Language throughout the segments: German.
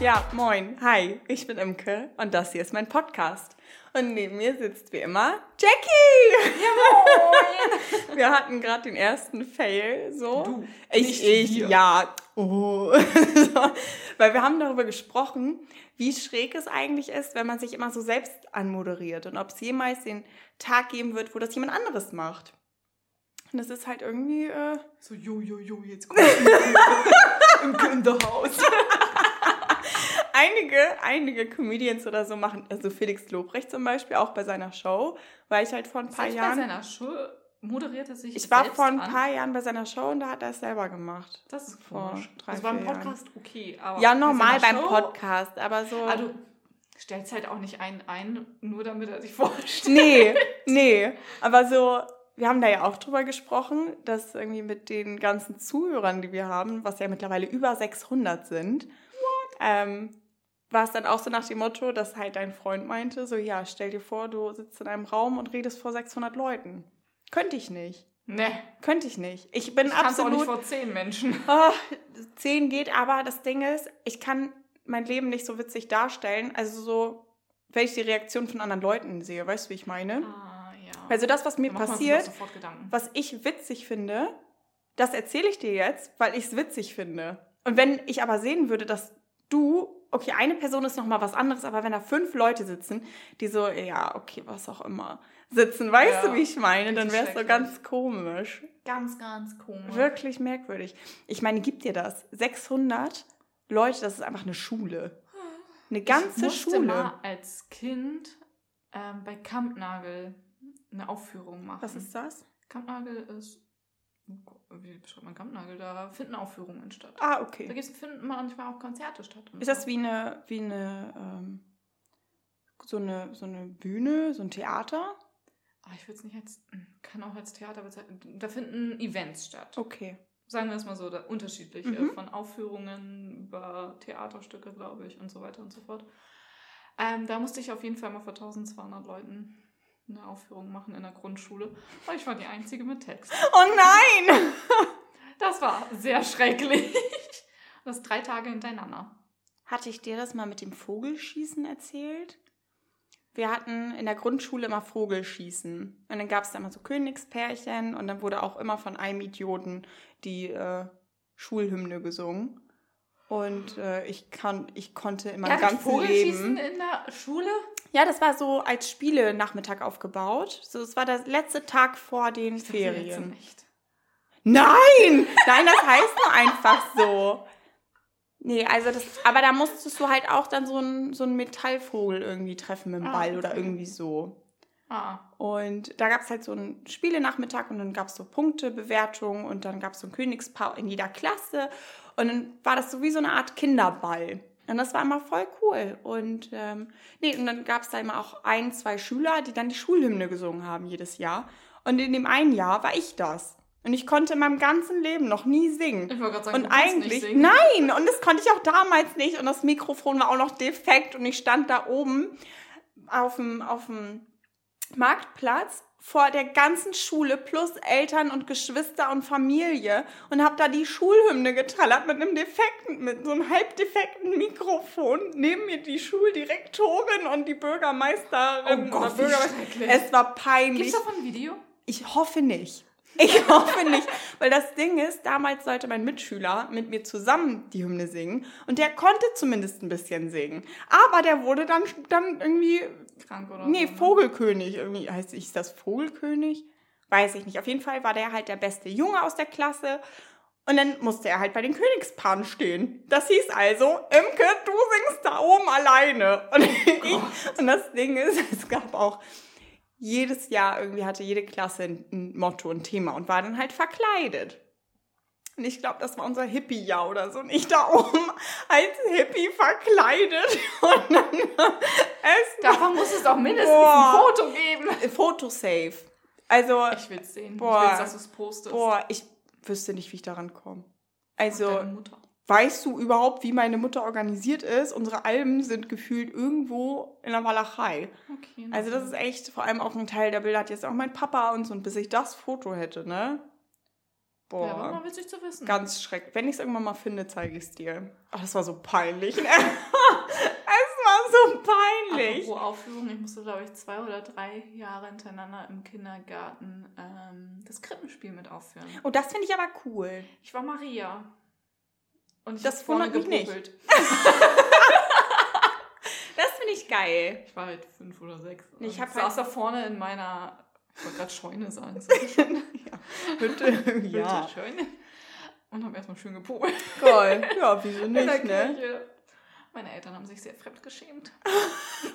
Ja, moin, hi, ich bin Imke und das hier ist mein Podcast. Und neben mir sitzt wie immer Jackie. Ja, moin. Wir hatten gerade den ersten Fail, so. Du, ich, ich, wir. ja. Oh. so. Weil wir haben darüber gesprochen, wie schräg es eigentlich ist, wenn man sich immer so selbst anmoderiert und ob es jemals den Tag geben wird, wo das jemand anderes macht. Und das ist halt irgendwie, äh, So, jo, jo, jo, jetzt kommt im Kinderhaus. einige, einige Comedians oder so machen, also Felix Lobrecht zum Beispiel, auch bei seiner Show, war ich halt vor ein paar Selbst bei Jahren. seiner Show moderiert er sich Ich war vor ein an. paar Jahren bei seiner Show und da hat er es selber gemacht. Das ist vor komisch. drei, Das war im vier Jahren. Podcast okay, aber Ja, bei normal seiner beim Show- Podcast, aber so. Du stellst halt auch nicht einen ein, nur damit er sich vorstellt. nee, nee. Aber so, wir haben da ja auch drüber gesprochen, dass irgendwie mit den ganzen Zuhörern, die wir haben, was ja mittlerweile über 600 sind, ähm, war es dann auch so nach dem Motto, dass halt dein Freund meinte, so ja, stell dir vor, du sitzt in einem Raum und redest vor 600 Leuten. Könnte ich nicht. Ne, Könnte ich nicht. Ich bin ich kann es auch absolut... nicht vor zehn Menschen. Oh, zehn geht, aber das Ding ist, ich kann mein Leben nicht so witzig darstellen. Also so, wenn ich die Reaktion von anderen Leuten sehe, weißt du, wie ich meine? Ah, ja. Also das, was mir Da passiert, was ich witzig finde, das erzähle ich dir jetzt, weil ich es witzig finde. Und wenn ich aber sehen würde, dass du, okay, eine Person ist noch mal was anderes, aber wenn da fünf Leute sitzen, die so, ja, okay, was auch immer, sitzen, weißt Ja, du, wie ich meine, dann wäre es so ganz komisch. Ganz, ganz komisch. Wirklich merkwürdig. Ich meine, gibt dir das? 600 Leute, das ist einfach eine Schule. Eine ganze ich Schule. mal als Kind ähm, bei Kampnagel eine Aufführung machen. Was ist das? Kampnagel ist. Wie beschreibt man Kampnagel? Da finden Aufführungen statt. Ah, Da okay. gibt's, finden manchmal auch Konzerte statt. Ist das wie eine, wie eine, ähm, so eine, so eine Bühne, so ein Theater? Ah, ich würde es nicht als. Kann auch als Theater bezeichnen. Da finden Events statt. Okay. Sagen wir es mal so, da, unterschiedlich. Mhm. Von Aufführungen über Theaterstücke, glaube ich, und so weiter und so fort. Ähm, da musste ich auf jeden Fall mal vor 1200 Leuten eine Aufführung machen in der Grundschule. Weil ich war die Einzige mit Text. Oh nein! Das war sehr schrecklich. Das drei Tage hintereinander. Hatte ich dir das mal mit dem Vogelschießen erzählt? Wir hatten in der Grundschule immer Vogelschießen. Und dann gab es da immer so Königspärchen und dann wurde auch immer von einem Idioten die äh, Schulhymne gesungen. Und äh, ich, kann, ich konnte meinem Ja, ganzen Vogelschießen Leben. in der Schule? Ja, das war so als Spiele-Nachmittag aufgebaut. So, es war der letzte Tag vor den Ich Ferien. in echt. Nein! Nein, das heißt nur einfach so. Nee, also das, aber da musstest du halt auch dann so einen so einen Metallvogel irgendwie treffen mit dem Ah, Ball oder okay. irgendwie so. Ah, Und da gab es halt so einen Spielenachmittag und dann gab es so Punktebewertungen und dann gab es so ein Königspaar in jeder Klasse. Und dann war das so wie so eine Art Kinderball. Und das war immer voll cool. Und ähm, nee, und dann gab es da immer auch ein, zwei Schüler, die dann die Schulhymne gesungen haben jedes Jahr. Und in dem einen Jahr war ich das. Und ich konnte in meinem ganzen Leben noch nie singen. ich wollte gerade sagen, Und du eigentlich, nicht singen. nein, und das konnte ich auch damals nicht. Und das Mikrofon war auch noch defekt. Und ich stand da oben auf dem, auf dem Marktplatz vor der ganzen Schule plus Eltern und Geschwister und Familie und habe da die Schulhymne getrallert mit einem defekten, mit so einem halbdefekten Mikrofon. Neben mir die Schuldirektorin und die Bürgermeisterin. Oh Gott, Bürgermeister. Es war peinlich. Gibt's davon ein Video? Ich hoffe nicht. Ich hoffe nicht, weil das Ding ist, damals sollte mein Mitschüler mit mir zusammen die Hymne singen und der konnte zumindest ein bisschen singen. Aber der wurde dann, dann irgendwie, Krank oder nee, so, ne? Vogelkönig, irgendwie heißt ich das Vogelkönig? Weiß ich nicht. Auf jeden Fall war der halt der beste Junge aus der Klasse und dann musste er halt bei den Königspaaren stehen. Das hieß also, Imke, du singst da oben alleine. Und, ich, und das Ding ist, es gab auch jedes Jahr irgendwie hatte jede Klasse ein, Motto, ein Thema und war dann halt verkleidet. Und ich glaube, das war unser Hippie-Jahr oder so. Und ich da oben als Hippie verkleidet. Und dann es Davon muss es doch mindestens Boah. ein Foto geben. Fotosafe. Also, Ich will's sehen. Boah. Ich will's, dass du es postest. boah, ich wüsste nicht, wie ich daran komme. Also, Deine Mutter. Weißt du überhaupt, wie meine Mutter organisiert ist? Unsere Alben sind gefühlt irgendwo in der Walachei. Okay. Also das ist echt, vor allem auch ein Teil der Bilder hat jetzt auch mein Papa und so. Und bis ich das Foto hätte, ne? Boah. Ja, aber mal witzig zu wissen. Ganz schrecklich. Wenn ich es irgendwann mal finde, zeige ich es dir. Ach, das war so peinlich. Ne? es war so peinlich. Apropos Aufführung, ich musste, glaube ich, zwei oder drei Jahre hintereinander im Kindergarten ähm, das Krippenspiel mit aufführen. Oh, das finde ich aber cool. Ich war Maria. Und ich Das wundert mich nicht. Das finde ich geil. Ich war halt fünf oder sechs. Ich Und hab saß halt- da vorne in meiner, ich wollte gerade Scheune sagen. ist schon- Bitte, ja. Scheune. Und habe erstmal schön gepopelt. Toll. Ja, wieso nicht, ne? Meine Eltern haben sich sehr fremd geschämt.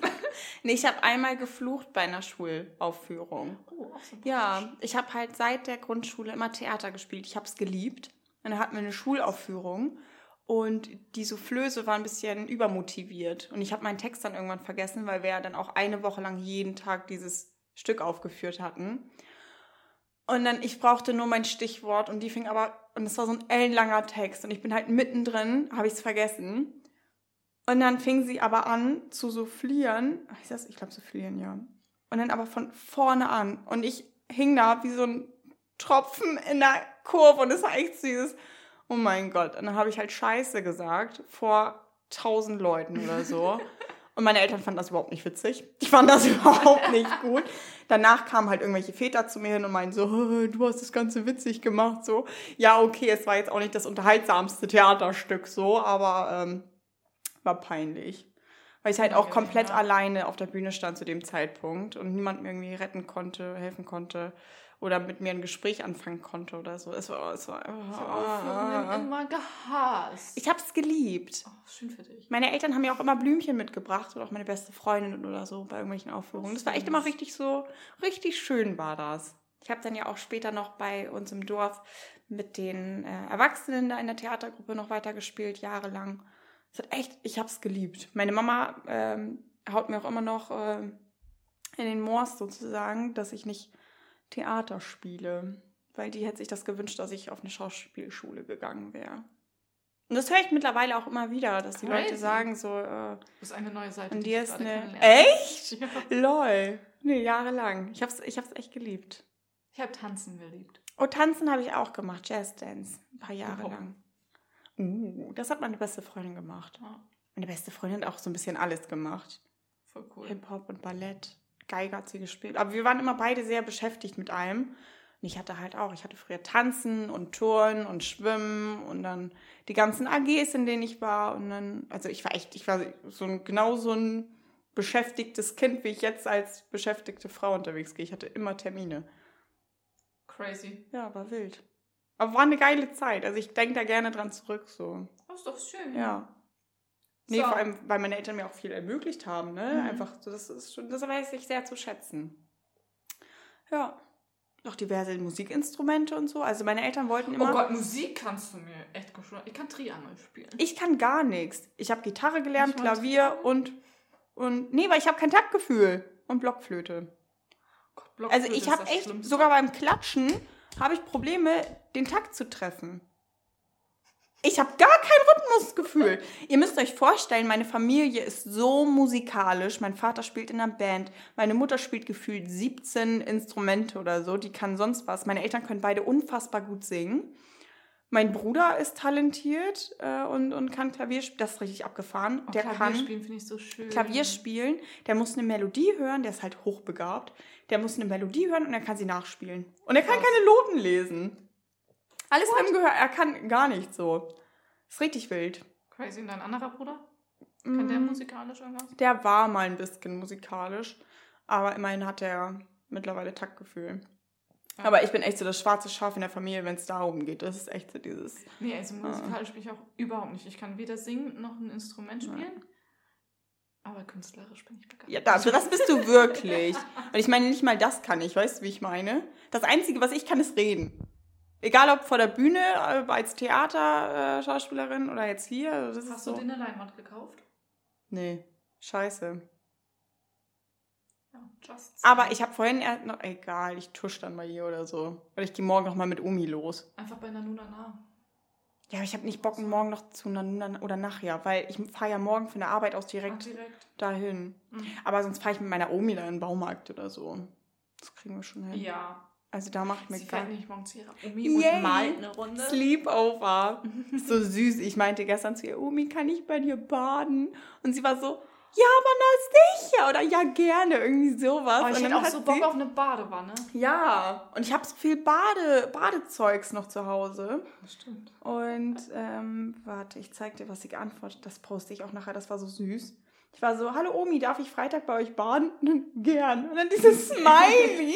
Nee, ich habe einmal geflucht bei einer Schulaufführung. Oh, auch so Ja, ich habe halt seit der Grundschule immer Theater gespielt. Ich habe es geliebt. Und dann hatten wir eine Schulaufführung und die Soufflöse war ein bisschen übermotiviert. Und ich habe meinen Text dann irgendwann vergessen, weil wir ja dann auch eine Woche lang jeden Tag dieses Stück aufgeführt hatten. Und dann, ich brauchte nur mein Stichwort und die fing aber, und es war so ein ellenlanger Text und ich bin halt mittendrin, habe ich es vergessen. Und dann fing sie aber an zu soufflieren. Das? Ich glaube, soufflieren, ja. Und dann aber von vorne an. Und ich hing da wie so ein Tropfen in der Kurve. Und es war echt süß. Oh mein Gott. Und dann habe ich halt Scheiße gesagt vor tausend Leuten oder so. Und meine Eltern fanden das überhaupt nicht witzig. Ich fand das überhaupt nicht gut. Danach kamen halt irgendwelche Väter zu mir hin und meinten so, "Hä, du hast das Ganze witzig gemacht. So, ja, okay, es war jetzt auch nicht das unterhaltsamste Theaterstück so, aber ähm, war peinlich. Weil ich halt auch komplett alleine auf der Bühne stand zu dem Zeitpunkt und niemand mir irgendwie retten konnte, helfen konnte oder mit mir ein Gespräch anfangen konnte oder so. Es war, es war, Ich habe immer gehasst. ich hab's geliebt. oh, schön für dich. Meine Eltern haben mir auch immer Blümchen mitgebracht oder auch meine beste Freundin oder so bei irgendwelchen Aufführungen. Das war echt immer richtig so, richtig schön war das. Ich habe dann ja auch später noch bei uns im Dorf mit den äh, Erwachsenen da in der Theatergruppe noch weitergespielt, jahrelang. Es hat echt, ich habe es geliebt. Meine Mama ähm, haut mir auch immer noch ähm, in den Moors sozusagen, dass ich nicht Theater spiele. Weil die hätte sich das gewünscht, dass ich auf eine Schauspielschule gegangen wäre. Und das höre ich mittlerweile auch immer wieder, dass die Leute Crazy. sagen so, äh, Das ist eine neue Seite. und die ist eine... Echt? Ja. Lol. Nee, jahrelang. Ich hab's, ich hab's echt geliebt. Ich habe Tanzen geliebt. Oh, tanzen habe ich auch gemacht, Jazzdance. Ein paar Jahre Hip-Hop. lang. Uh, das hat meine beste Freundin gemacht. Ja, Meine beste Freundin hat auch so ein bisschen alles gemacht. voll cool. Hip-Hop und Ballett. Geige hat sie gespielt. Aber wir waren immer beide sehr beschäftigt mit allem. Und ich hatte halt auch, ich hatte früher Tanzen und Turnen und Schwimmen und dann die ganzen AGs, in denen ich war. Und dann, also ich war echt, ich war so ein, genau so ein beschäftigtes Kind, wie ich jetzt als beschäftigte Frau unterwegs gehe. Ich hatte immer Termine. Crazy. Ja, war wild. Aber war eine geile Zeit. Also ich denke da gerne dran zurück, so. Das ist doch schön. Ja. Nee, So. vor allem, weil meine Eltern mir auch viel ermöglicht haben, ne? Mhm. Einfach, das ist schon, das weiß ich sehr zu schätzen. Ja. Noch diverse Musikinstrumente und so. Also meine Eltern wollten immer. Oh Gott, Musik kannst du mir echt gut. Ich kann Triangel spielen. Ich kann gar nichts. Ich habe Gitarre gelernt, Klavier und. Und. Nee, weil ich habe kein Taktgefühl. Und Blockflöte. Gott, Blockflöte Also ich habe echt, sogar beim Klatschen habe ich Probleme, den Takt zu treffen. Ich habe gar kein Rhythmusgefühl. Ihr müsst euch vorstellen, meine Familie ist so musikalisch. Mein Vater spielt in einer Band. Meine Mutter spielt gefühlt 17 Instrumente oder so. Die kann sonst was. Meine Eltern können beide unfassbar gut singen. Mein Bruder ist talentiert äh, und, und kann Klavier spielen. Das ist richtig abgefahren. Oh, der Klavier kann spielen finde ich so schön. Klavier spielen, der muss eine Melodie hören, der ist halt hochbegabt. Der muss eine Melodie hören und er kann sie nachspielen. Und er kann keine Noten lesen. Alles im Gehör, er kann gar nicht so. Ist richtig wild. Crazy. Und dein anderer Bruder? Kann der Mm, musikalisch irgendwas? Der war mal ein bisschen musikalisch, aber immerhin hat er mittlerweile Taktgefühl. Ja. Aber ich bin echt so das schwarze Schaf in der Familie, wenn es darum geht. Das ist echt so dieses. Nee, also musikalisch bin ich auch überhaupt nicht. Ich kann weder singen noch ein Instrument spielen. Aber künstlerisch bin ich begeistert. Ja, das, das bist du wirklich. Und ich meine, nicht mal das kann ich, weißt du, wie ich meine? Das Einzige, was ich kann, ist reden. Egal ob vor der Bühne, äh, als Theaterschauspielerin äh, oder jetzt hier. also Hast so. du dir eine Leinwand gekauft? Nee, scheiße. Ja, just. Aber ich habe vorhin erst noch, egal, ich tusch dann mal hier oder so. Oder ich gehe morgen noch mal mit Omi los. Einfach bei Nanuna nah. Ja, aber ich habe nicht Bock, morgen noch zu einer oder nachher, weil ich fahre ja morgen von der Arbeit aus Ach, direkt direkt. dahin. Mhm. Aber sonst fahre ich mit meiner Omi da in den Baumarkt oder so. Das kriegen wir schon hin. Ja. Also da macht mir Sie gar nicht morgen zu ihrer Omi Yay. und malt eine Runde. Sleepover. so süß. Ich meinte gestern zu ihr, Omi, kann ich bei dir baden? Und sie war so, ja, aber na sicher. Oder ja, gerne. Irgendwie sowas. Oh, Und ich dann hätte auch so Bock auf eine Badewanne. Ja, und ich habe so viel Bade, Badezeugs noch zu Hause. Das stimmt. Und ähm, warte, ich zeig dir, was sie geantwortet. Das poste ich auch nachher. Das war so süß. Ich war so, hallo Omi, darf ich Freitag bei euch baden? Gern. Und dann dieses Smiley.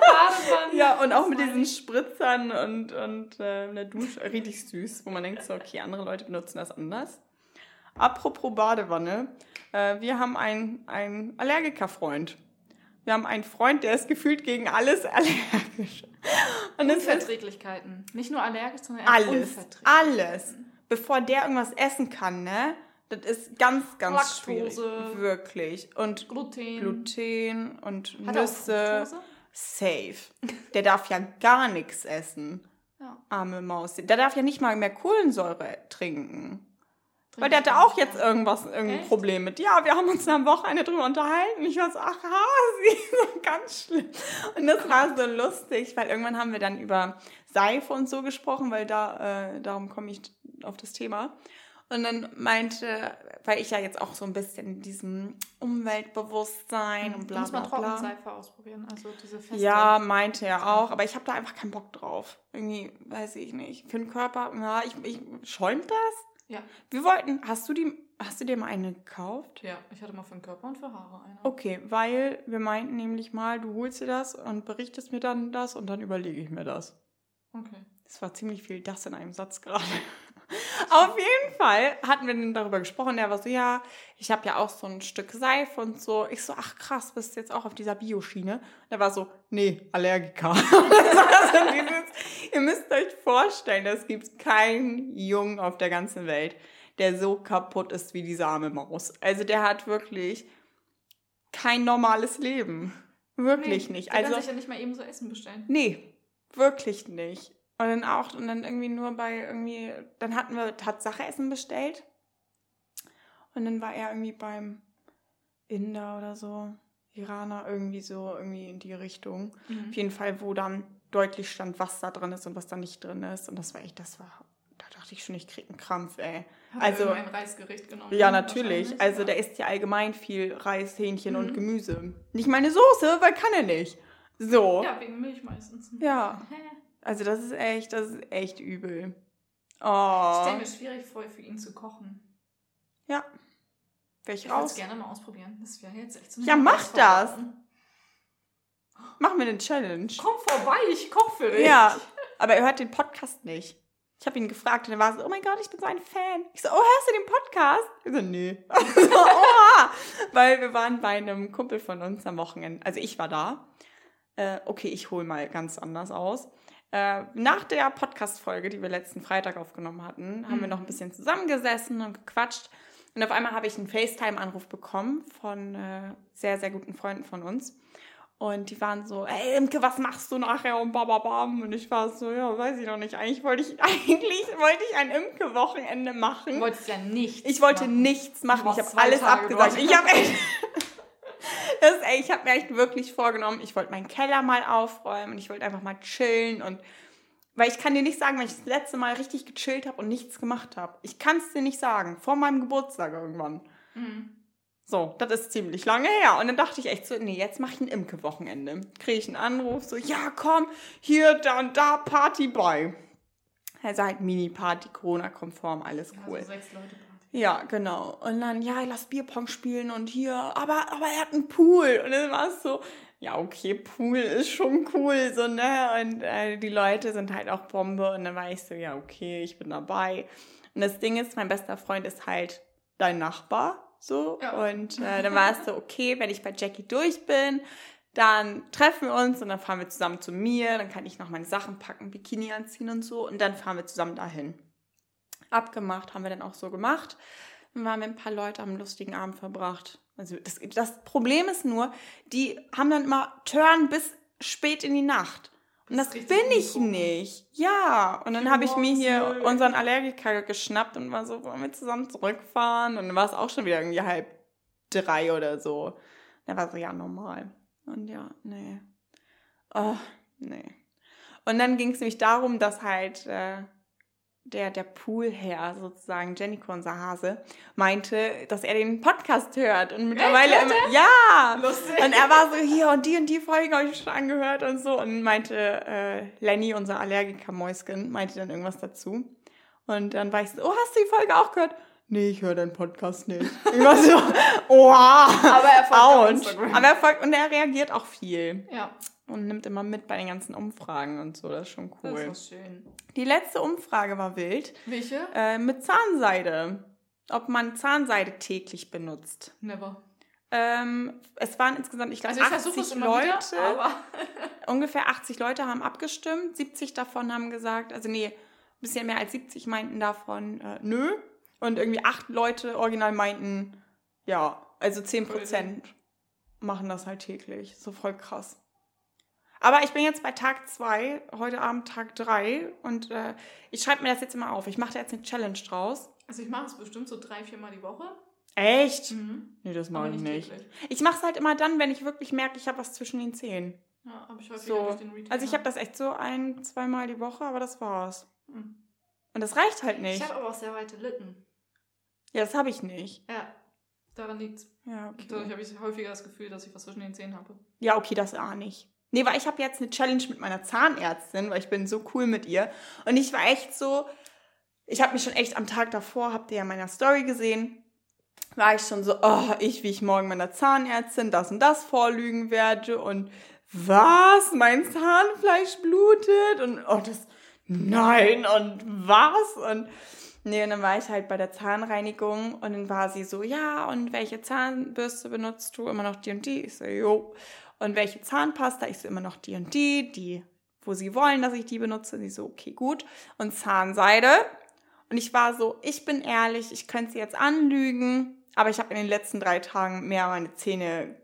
Badewanne. ja, und auch mit diesen Spritzern und, und äh, einer Dusche. Richtig süß, wo man denkt so, okay, andere Leute benutzen das anders. Apropos Badewanne. Äh, wir haben einen, einen Allergikerfreund. Wir haben einen Freund, der ist gefühlt gegen alles allergisch. Und Unverträglichkeiten. Nicht nur allergisch, sondern alles, alles. Bevor der irgendwas essen kann, ne? Das ist ganz, ganz Laktose. schwierig. Wirklich. Und Gluten. Gluten und Hat Nüsse. Safe. Der darf ja gar nichts essen. Ja. Arme Maus. Der darf ja nicht mal mehr Kohlensäure trinken. Weil der hatte auch auch. jetzt irgendwas, irgendein Echt? Problem mit. Ja, wir haben uns am Wochenende drüber unterhalten. Ich war so, ach Hasi, so ganz schlimm. Und das war so lustig, weil irgendwann haben wir dann über Seife und so gesprochen, weil da, äh, darum komme ich auf das Thema. Und dann meinte, weil ich ja jetzt auch so ein bisschen in diesem Umweltbewusstsein und bla Muss bla man bla. Trockenseife ausprobieren, also diese feste. Ja, meinte er auch, aber ich habe da einfach keinen Bock drauf. Irgendwie, weiß ich nicht. Für den Körper, ja, ich, ich schäumt das? Ja. Wir wollten, hast du die, hast du dir mal eine gekauft? Ja, ich hatte mal für den Körper und für Haare eine. Okay, weil wir meinten nämlich mal, du holst dir das und berichtest mir dann das und dann überlege ich mir das. Okay. Das war ziemlich viel das in einem Satz gerade. Auf jeden Fall hatten wir dann darüber gesprochen. Er war so, ja, ich habe ja auch so ein Stück Seife und so. Ich so, ach krass, bist du jetzt auch auf dieser Bioschiene? Und er war so, nee, Allergiker. Das war so dieses, ihr müsst euch vorstellen, es gibt keinen Jungen auf der ganzen Welt, der so kaputt ist wie diese arme Maus. Also der hat wirklich kein normales Leben. Wirklich Nee, nicht. Der Also kann sich ja nicht mal eben so Essen bestellen. Nee, wirklich nicht. Und dann auch, und dann irgendwie nur bei irgendwie, dann hatten wir Tatsache Essen bestellt. Und dann war er irgendwie beim Inder oder so, Iraner, irgendwie so, irgendwie in die Richtung. Mhm. Auf jeden Fall, wo dann deutlich stand, was da drin ist und was da nicht drin ist. Und das war echt, das war, da dachte ich schon, ich krieg einen Krampf, ey. Hat Also- ein Reisgericht genommen. Ja, natürlich. Also ja. der isst ja allgemein viel Reis, Hähnchen und Mhm. Gemüse. Nicht meine Soße, weil kann er nicht. So. Ja, wegen Milch meistens. Ja. Also das ist echt, das ist echt übel. Ich Oh. stelle mir schwierig vor, für ihn zu kochen. Ja. Wäre ich Ich würde es raus. gerne mal ausprobieren. Das wäre jetzt echt so Ja, mach Herausforderung. Machen wir eine Challenge. Komm vorbei, ich koche für dich. Ja. Aber er hört den Podcast nicht. Ich habe ihn gefragt und er war so, oh mein Gott, ich bin so ein Fan. Ich so, oh, hörst du den Podcast? Ich so, nee. so, oha. Weil wir waren bei einem Kumpel von uns am Wochenende. Also ich war da. Äh, okay, ich hole mal ganz anders aus. Äh, nach der Podcast-Folge, die wir letzten Freitag aufgenommen hatten, haben wir noch ein bisschen zusammengesessen und gequatscht. Und auf einmal habe ich einen FaceTime-Anruf bekommen von äh, sehr, sehr guten Freunden von uns. Und die waren so, ey Imke, was machst du nachher und bababam? Und ich war so, ja, weiß ich noch nicht. Eigentlich wollte ich, eigentlich wollte ich ein Imke-Wochenende machen. Du wolltest ja nicht. Ich wollte nichts machen. Ich habe alles Tage abgesagt. Ich habe echt. Das, ey, ich habe mir echt wirklich vorgenommen, ich wollte meinen Keller mal aufräumen und ich wollte einfach mal chillen und weil ich kann dir nicht sagen, wenn ich das letzte Mal richtig gechillt habe und nichts gemacht habe. Ich kann es dir nicht sagen. Vor meinem Geburtstag irgendwann. Mhm. So, das ist ziemlich lange her. Und dann dachte ich echt so, nee, jetzt mache ich ein Imke-Wochenende. Kriege ich einen Anruf, so, ja, komm, hier, da und da, Party bei. Also halt Mini-Party, Corona-konform, alles Ja, cool. so sechs Leute Party. Ja, genau. Und dann, ja, lass Bierpong spielen und hier, aber, aber er hat einen Pool. Und dann war es so, ja, okay, Pool ist schon cool, so, ne? Und äh, die Leute sind halt auch Bombe. Und dann war ich so, ja, okay, ich bin dabei. Und das Ding ist, mein bester Freund ist halt dein Nachbar, so. Ja. Und äh, dann war es so, okay, wenn ich bei Jackie durch bin, dann treffen wir uns und dann fahren wir zusammen zu mir. Dann kann ich noch meine Sachen packen, Bikini anziehen und so. Und dann fahren wir zusammen dahin abgemacht, haben wir dann auch so gemacht. Dann waren wir ein paar Leute, haben einen lustigen Abend verbracht. Also das, das Problem ist nur, die haben dann immer Turn bis spät in die Nacht. Und das, Das bin ich uncool. nicht. Ja. Und dann habe ich mir hier unseren Allergiker geschnappt und war so, wollen wir zusammen zurückfahren? Und dann war es auch schon wieder irgendwie halb drei oder so. Da war so, ja, normal. Und ja, nee. Oh, nee. Und dann ging es nämlich darum, dass halt äh, der, der Poolherr sozusagen, Jennico, unser Hase, meinte, dass er den Podcast hört. Und mittlerweile hört immer, ja! Lustig. Und er war so, hier und die und die Folgen habe ich schon angehört und so. Und meinte, äh, Lenny, unser Allergiker-Mäuschen, meinte dann irgendwas dazu. Und dann war ich so, oh, hast du die Folge auch gehört? Nee, ich höre deinen Podcast nicht. Ich war so, oha. Aber er folgt. Aber er folgt und er reagiert auch viel. Ja, Und nimmt immer mit bei den ganzen Umfragen und so. Das ist schon das cool. ist schön. Die letzte Umfrage war wild. Welche? Äh, mit Zahnseide. Ob man Zahnseide täglich benutzt. Never. Ähm, es waren insgesamt, ich glaube, Also ich versuche 80 es immer Leute. wieder, aber ungefähr 80 Leute haben abgestimmt. 70 davon haben gesagt, also nee, ein bisschen mehr als 70 meinten davon äh, nö. Und irgendwie acht Leute original meinten, ja, also 10 Prozent machen das halt täglich. So voll krass. Aber ich bin jetzt bei Tag 2, heute Abend Tag 3 und äh, ich schreibe mir das jetzt immer auf. Ich mache da jetzt eine Challenge draus. also ich mache es bestimmt so drei, vier Mal die Woche. Echt? Mhm. Nee, das Aber mache ich nicht. täglich. Ich mache es halt immer dann, wenn ich wirklich merke, ich habe was zwischen den Zähnen. Ja, habe ich häufig So. durch den Retainer. Also ich habe das echt so ein, zweimal die Woche, aber das war's. Mhm. Und das reicht halt Ich nicht. habe aber auch sehr weite Lippen. Ja, das habe ich nicht. Ja, daran liegt's. Ja, okay. Dadurch habe ich häufiger das Gefühl, dass ich was zwischen den Zähnen habe. Ja, okay, das auch nicht. Nee, weil ich habe jetzt eine Challenge mit meiner Zahnärztin, weil ich bin so cool mit ihr. Und ich war echt so, ich habe mich schon echt am Tag davor, habt ihr ja in meiner Story gesehen, war ich schon so, oh, ich, wie ich morgen meiner Zahnärztin das und das vorlügen werde und was, mein Zahnfleisch blutet und oh, das, nein und was und nee, und dann war ich halt bei der Zahnreinigung und dann war sie so, ja, und welche Zahnbürste benutzt du? Immer noch die und die? Ich so, jo. Und welche Zahnpasta? Ich so, immer noch die und die, die, wo sie wollen, dass ich die benutze. Sie so, okay, gut. Und Zahnseide. Und ich war so, ich bin ehrlich, ich könnte sie jetzt anlügen, aber ich habe in den letzten drei Tagen mehr meine Zähne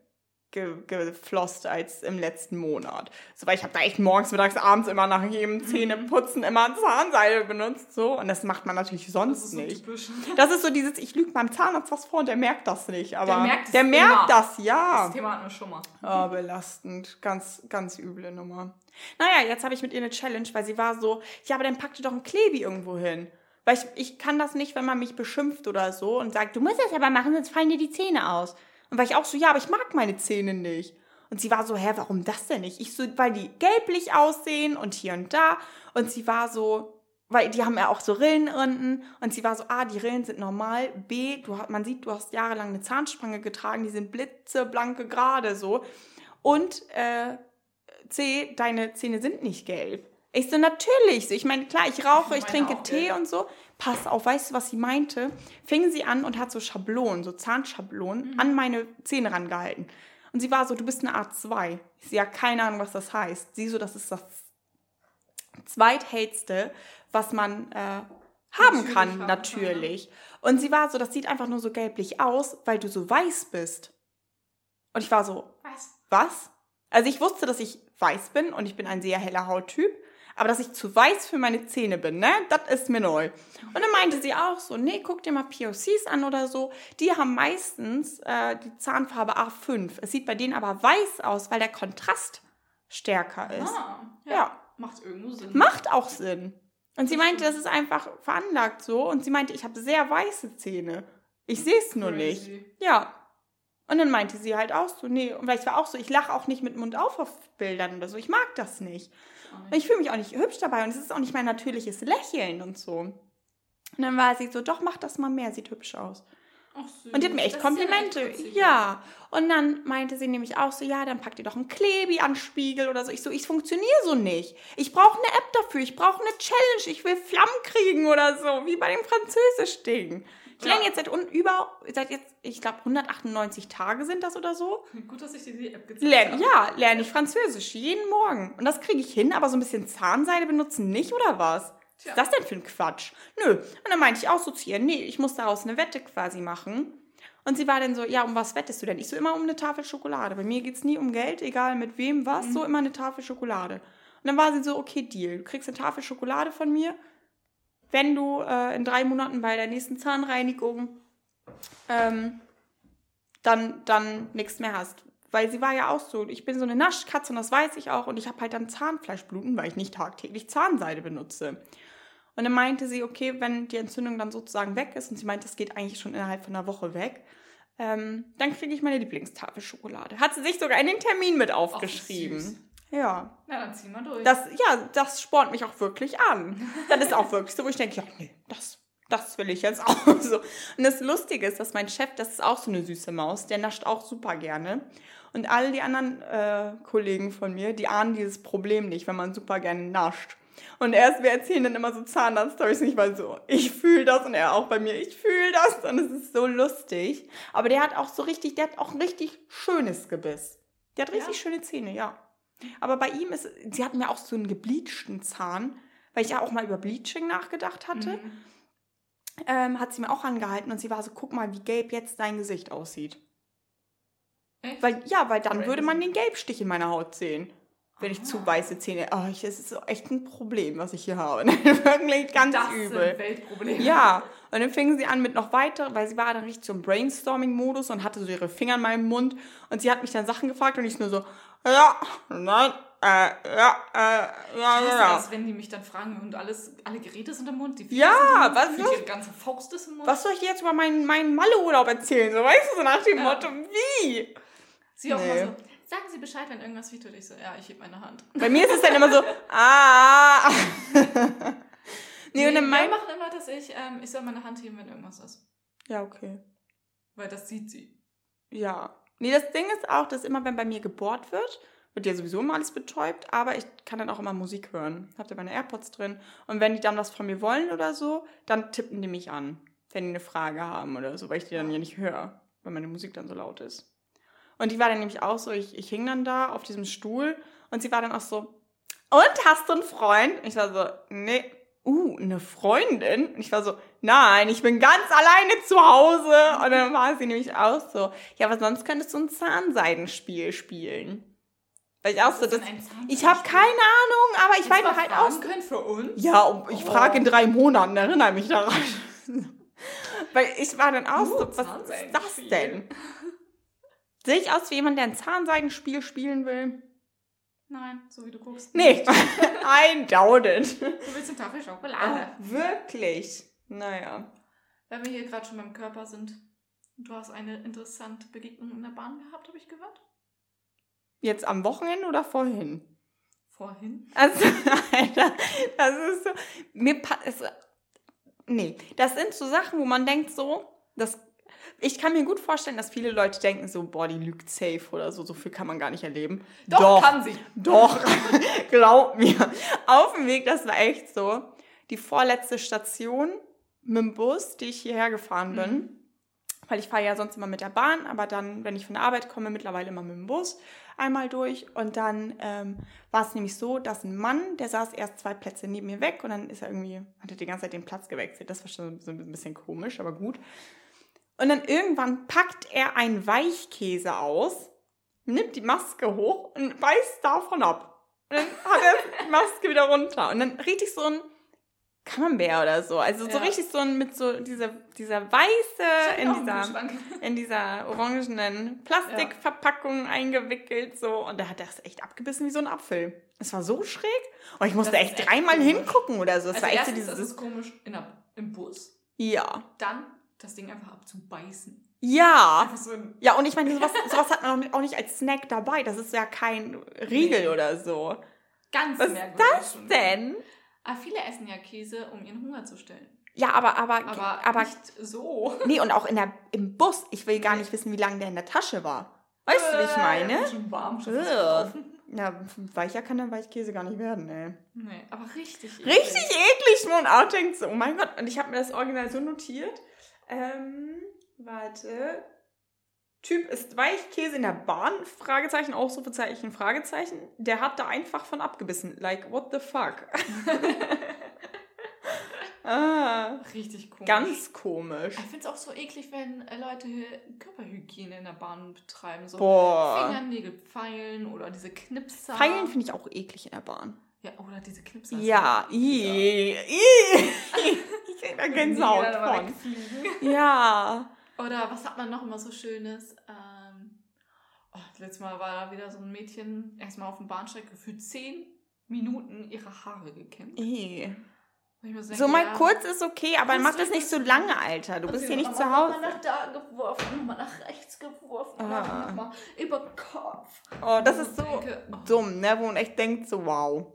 ge geflosst als im letzten Monat. So, weil ich habe da echt morgens, mittags, abends immer nach jedem Zähneputzen immer Zahnseide benutzt. So. Und das macht man natürlich Das sonst ist so nicht. typisch. Das ist so dieses, ich lüge meinem Zahnarzt was vor und der merkt das nicht. Aber merkt es der merkt das, ja. Das Thema hatten wir schon mal. Oh, belastend. Ganz, ganz üble Nummer. Naja, jetzt habe ich mit ihr eine Challenge, weil sie war so, ja, aber dann pack dir doch ein Klebi irgendwo hin. Weil ich, ich kann das nicht, wenn man mich beschimpft oder so und sagt, du musst das aber machen, sonst fallen dir die Zähne aus. Und weil ich auch so, ja, aber ich mag meine Zähne nicht. Und sie war so, hä, warum das denn nicht? Ich so, weil die gelblich aussehen und hier und da. Und sie war so, weil die haben ja auch so Rillenrinden. Und sie war so, A, die Rillen sind normal. B, du, hast- man sieht, du hast jahrelang eine Zahnspange getragen, die sind blitzeblanke gerade so. Und äh, C, deine Zähne sind nicht gelb. Ich so, natürlich. So, ich meine, klar, ich rauche, ich Meine trinke Tee gelb. und so. Pass auf, weißt du, was sie meinte? Fing sie an und hat so Schablonen, so Zahnschablonen, Mhm. an meine Zähne rangehalten. Und sie war so, du bist eine Art 2. Ich ja, keine Ahnung, was das heißt. Sie so, das ist das zweithellste, was man äh, haben Natürlich kann, haben kann, natürlich. Und sie war so, das sieht einfach nur so gelblich aus, weil du so weiß bist. Und ich war so, Was? was? Also ich wusste, dass ich weiß bin und ich bin ein sehr heller Hauttyp. Aber dass ich zu weiß für meine Zähne bin, ne, das ist mir neu. Und dann meinte sie auch so, nee, guck dir mal POCs an oder so. Die haben meistens äh, die Zahnfarbe A5. Es sieht bei denen aber weiß aus, weil der Kontrast stärker ist. Ah, ja. Ja. Macht irgendwo Sinn. Macht auch Sinn. Und sie meinte, das ist einfach veranlagt so. Und sie meinte, ich habe sehr weiße Zähne. Ich sehe es nur nicht. Crazy. Ja. Und dann meinte sie halt auch so, nee, und weil ich war auch so, ich lache auch nicht mit Mund auf auf Bildern oder so. Ich mag das nicht. Und ich fühle mich auch nicht hübsch dabei und es ist auch nicht mein natürliches Lächeln und so. Und dann war sie so, doch, mach das mal mehr, sieht hübsch aus. Ach. Und die hat mir echt Das ja Komplimente. echt ja. Und dann meinte sie nämlich auch so, ja, dann packt ihr doch einen Klebi an Spiegel oder so. Ich so, ich funktioniere so nicht. Ich brauche eine App dafür. Ich brauche eine Challenge. Ich will Flammen kriegen oder so, wie bei dem Französisch-Ding. Ich Ja. lerne jetzt seit un über, seit jetzt, ich glaube, 198 Tage sind das oder so. Gut, dass ich dir die App gezeigt Lern, habe. ja, lerne ich Französisch jeden Morgen. Und das kriege ich hin, aber so ein bisschen Zahnseide benutzen nicht, oder was? Was Tja. ist das denn für ein Quatsch? Nö. Und dann meinte ich auch so zu ihr, nee, ich muss daraus eine Wette quasi machen. Und sie war dann so, ja, um was wettest du denn? Ich so, immer um eine Tafel Schokolade. Bei mir geht es nie um Geld, egal mit wem, was, Mhm. so immer eine Tafel Schokolade. Und dann war sie so, okay, Deal. Du kriegst eine Tafel Schokolade von mir, wenn du äh, in drei Monaten bei der nächsten Zahnreinigung ähm, dann, dann nichts mehr hast. Weil sie war ja auch so, ich bin so eine Naschkatze und das weiß ich auch. Und ich habe halt dann Zahnfleischbluten, weil ich nicht tagtäglich Zahnseide benutze. Und dann meinte sie, okay, wenn die Entzündung dann sozusagen weg ist, und sie meinte, das geht eigentlich schon innerhalb von einer Woche weg, ähm, dann kriege ich meine Lieblingstafel Schokolade. Hat sie sich sogar in den Termin mit aufgeschrieben. Ja. Na, dann zieh mal durch. Das, ja, das spornt mich auch wirklich an. Das ist auch wirklich so, wo ich denke, ja, nee, das, das will ich jetzt auch so. Und das Lustige ist, dass mein Chef, das ist auch so eine süße Maus, der nascht auch super gerne. Und all die anderen äh, Kollegen von mir, die ahnen dieses Problem nicht, wenn man super gerne nascht. Und erst wir erzählen dann immer so Zahnarzt-Stories nicht, weil so, ich fühle das und er auch bei mir, ich fühle das und es ist so lustig. Aber der hat auch so richtig, der hat auch ein richtig schönes Gebiss. Der hat richtig Ja? schöne Zähne, ja. Aber bei ihm ist, sie hatten mir auch so einen gebleachten Zahn, weil ich ja auch mal über Bleaching nachgedacht hatte, Mhm. ähm, hat sie mir auch angehalten und sie war so, guck mal, wie gelb jetzt dein Gesicht aussieht. Echt? Weil, ja, weil dann Crazy. würde man den Gelbstich in meiner Haut sehen. Wenn ich Ah. zu weiße Zähne. Oh, ich, es ist so echt ein Problem, was ich hier habe. Wirklich ganz das übel. sind Weltprobleme. Ja, und dann fingen sie an mit noch weiter, weil sie war dann richtig so im Brainstorming-Modus und hatte so ihre Finger in meinem Mund. Und sie hat mich dann Sachen gefragt und ich nur so, ja, nein, äh, ja, äh, ja, ja, das, wenn die mich dann fragen und alles, alle Geräte sind im Mund, die Finger Ja, sind im Mund, was- ihre ganze Faust ist im Mund. Was soll ich dir jetzt über meinen, meinen Malle-Urlaub erzählen? So, weißt du, so nach dem Ja. Motto, wie? Sie auch Nee. immer so, sagen Sie Bescheid, wenn irgendwas ist. Ich so, ja, ich heb meine Hand. Bei mir ist es dann immer so, ah. nee, und dann wir mein... machen immer, dass ich, ähm, ich soll meine Hand heben, wenn irgendwas ist. Ja, okay. Weil das sieht sie. Ja. Nee, das Ding ist auch, dass immer, wenn bei mir gebohrt wird, wird ja sowieso immer alles betäubt, aber ich kann dann auch immer Musik hören. Hab da meine AirPods drin. Und wenn die dann was von mir wollen oder so, dann tippen die mich an, wenn die eine Frage haben oder so, weil ich die dann ja nicht höre, weil meine Musik dann so laut ist. Und die war dann nämlich auch so, ich, ich hing dann da auf diesem Stuhl und sie war dann auch so, und hast du einen Freund? Ich war so, nee. Uh, eine Freundin? Und ich war so, nein, ich bin ganz alleine zu Hause. Und dann war sie nämlich auch so, ja, aber sonst könntest du ein Zahnseidenspiel spielen. Weil ich auch so, das, ich habe keine Ahnung, aber ich weiß mal halt auch. können für uns? Ja, ich Oh. frage in drei Monaten, erinnere mich daran. Weil ich war dann auch Uh, so, was ist das denn? Sehe ich aus wie jemand, der ein Zahnseidenspiel spielen will? Nein, so wie du guckst. Nee, I doubt it. Du willst eine Tafel Schokolade. wirklich? Naja. Wenn wir hier gerade schon beim Körper sind. Du hast eine interessante Begegnung in der Bahn gehabt, habe ich gehört. Jetzt am Wochenende oder vorhin? Vorhin. Also, Alter, das ist so. Mir pa- es, Nee, das sind so Sachen, wo man denkt so, das. Ich kann mir gut vorstellen, dass viele Leute denken so, boah, die lügt safe oder so, so viel kann man gar nicht erleben. Doch, kann sie. Doch, glaub mir. Auf dem Weg, das war echt so. Die vorletzte Station mit dem Bus, die ich hierher gefahren bin. Mhm. Weil ich fahre ja sonst immer mit der Bahn, aber dann, wenn ich von der Arbeit komme, mittlerweile immer mit dem Bus einmal durch. Und dann ähm, war es nämlich so, dass ein Mann, der saß erst zwei Plätze neben mir weg und dann ist er irgendwie, hat er die ganze Zeit den Platz gewechselt. Das war schon so ein bisschen komisch, aber gut. Und dann irgendwann packt er einen Weichkäse aus, nimmt die Maske hoch und beißt davon ab. Und dann hat er die Maske wieder runter. Und dann richtig so ein Camembert oder so. Also so Ja. richtig so ein mit so dieser, dieser weiße in dieser, in dieser orangenen Plastikverpackung eingewickelt so. Und da hat er es echt abgebissen wie so ein Apfel. Es war so schräg. Und ich musste echt echt dreimal komisch. hingucken oder so. Es Also war echt so erstens, das dieses. ist komisch in im Bus. Ja. Dann das Ding einfach abzubeißen. Ja. So Ja, und ich meine, sowas, sowas hat man auch nicht- als Snack dabei. Das ist ja kein Riegel Nee. oder so. ganz Was ist merkwürdig. das schon. denn? Aber viele essen ja Käse, um ihren Hunger zu stillen. Ja, aber, aber, Aber, aber, nicht so. nee, und auch in der, im Bus. Ich will gar nicht wissen, wie lange der in der Tasche war. Weißt du, wie ich Äh, meine? Schon warm, schon gelaufen. Ja, weicher kann der Weichkäse gar nicht werden, ey. Nee, aber richtig. Richtig eklig, man auch denkt so, oh mein Gott. Und ich habe mir das Original so notiert. Ähm, warte. Typ ist Weichkäse in der Bahn? Fragezeichen, Ausrufezeichen, Fragezeichen. Der hat da einfach von abgebissen. Like, what the fuck? ah, Richtig komisch. ganz komisch. Ich finde es auch so eklig, wenn äh, Leute Körperhygiene in der Bahn betreiben. So Boah. Fingernägel pfeilen oder diese Knipser. Pfeilen finde ich auch eklig in der Bahn. Ja, oder diese Knipser. Ja, i, i. Ich krieg da Gänsehaut von. Ja. Oder was hat man noch immer so Schönes? Ähm, oh, letztes Mal war da wieder so ein Mädchen erstmal auf dem Bahnsteig für zehn Minuten ihre Haare gekämmt. Mir So denke, mal ja, kurz ist okay, aber mach das nicht so lange, Alter. Du und bist hier nicht zu Hause. Nochmal nach da geworfen, nochmal nach rechts geworfen, Ah. nochmal über Kopf. Oh, das Und ist so denke, oh. dumm, ne? Wo man echt denkt, so wow.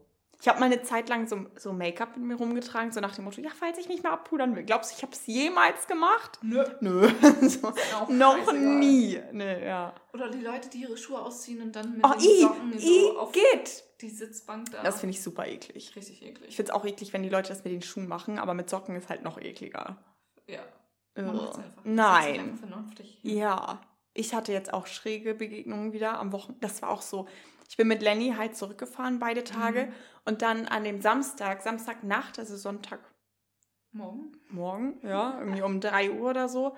Ich habe mal eine Zeit lang so, so Make-up mit mir rumgetragen, so nach dem Motto, ja, falls ich nicht mehr abpudern will. Glaubst du, ich habe es jemals gemacht? Nö. Nö. so, noch nie. Nee, ja. Oder die Leute, die ihre Schuhe ausziehen und dann mit Oh, den i, Socken i, so auf geht. die Sitzbank da. Das finde ich super eklig. richtig Ich eklig. finde es auch eklig, wenn die Leute das mit den Schuhen machen, aber mit Socken ist halt noch ekliger. Ja. Man macht's einfach. Nein. einfach. Ja. Ich hatte jetzt auch schräge Begegnungen wieder am Wochenende. Das war auch so. Ich bin mit Lenny halt zurückgefahren beide Tage Mhm. und dann an dem Samstag, Samstagnacht, also Sonntagmorgen, Morgen? ja, irgendwie um 3 Uhr oder so,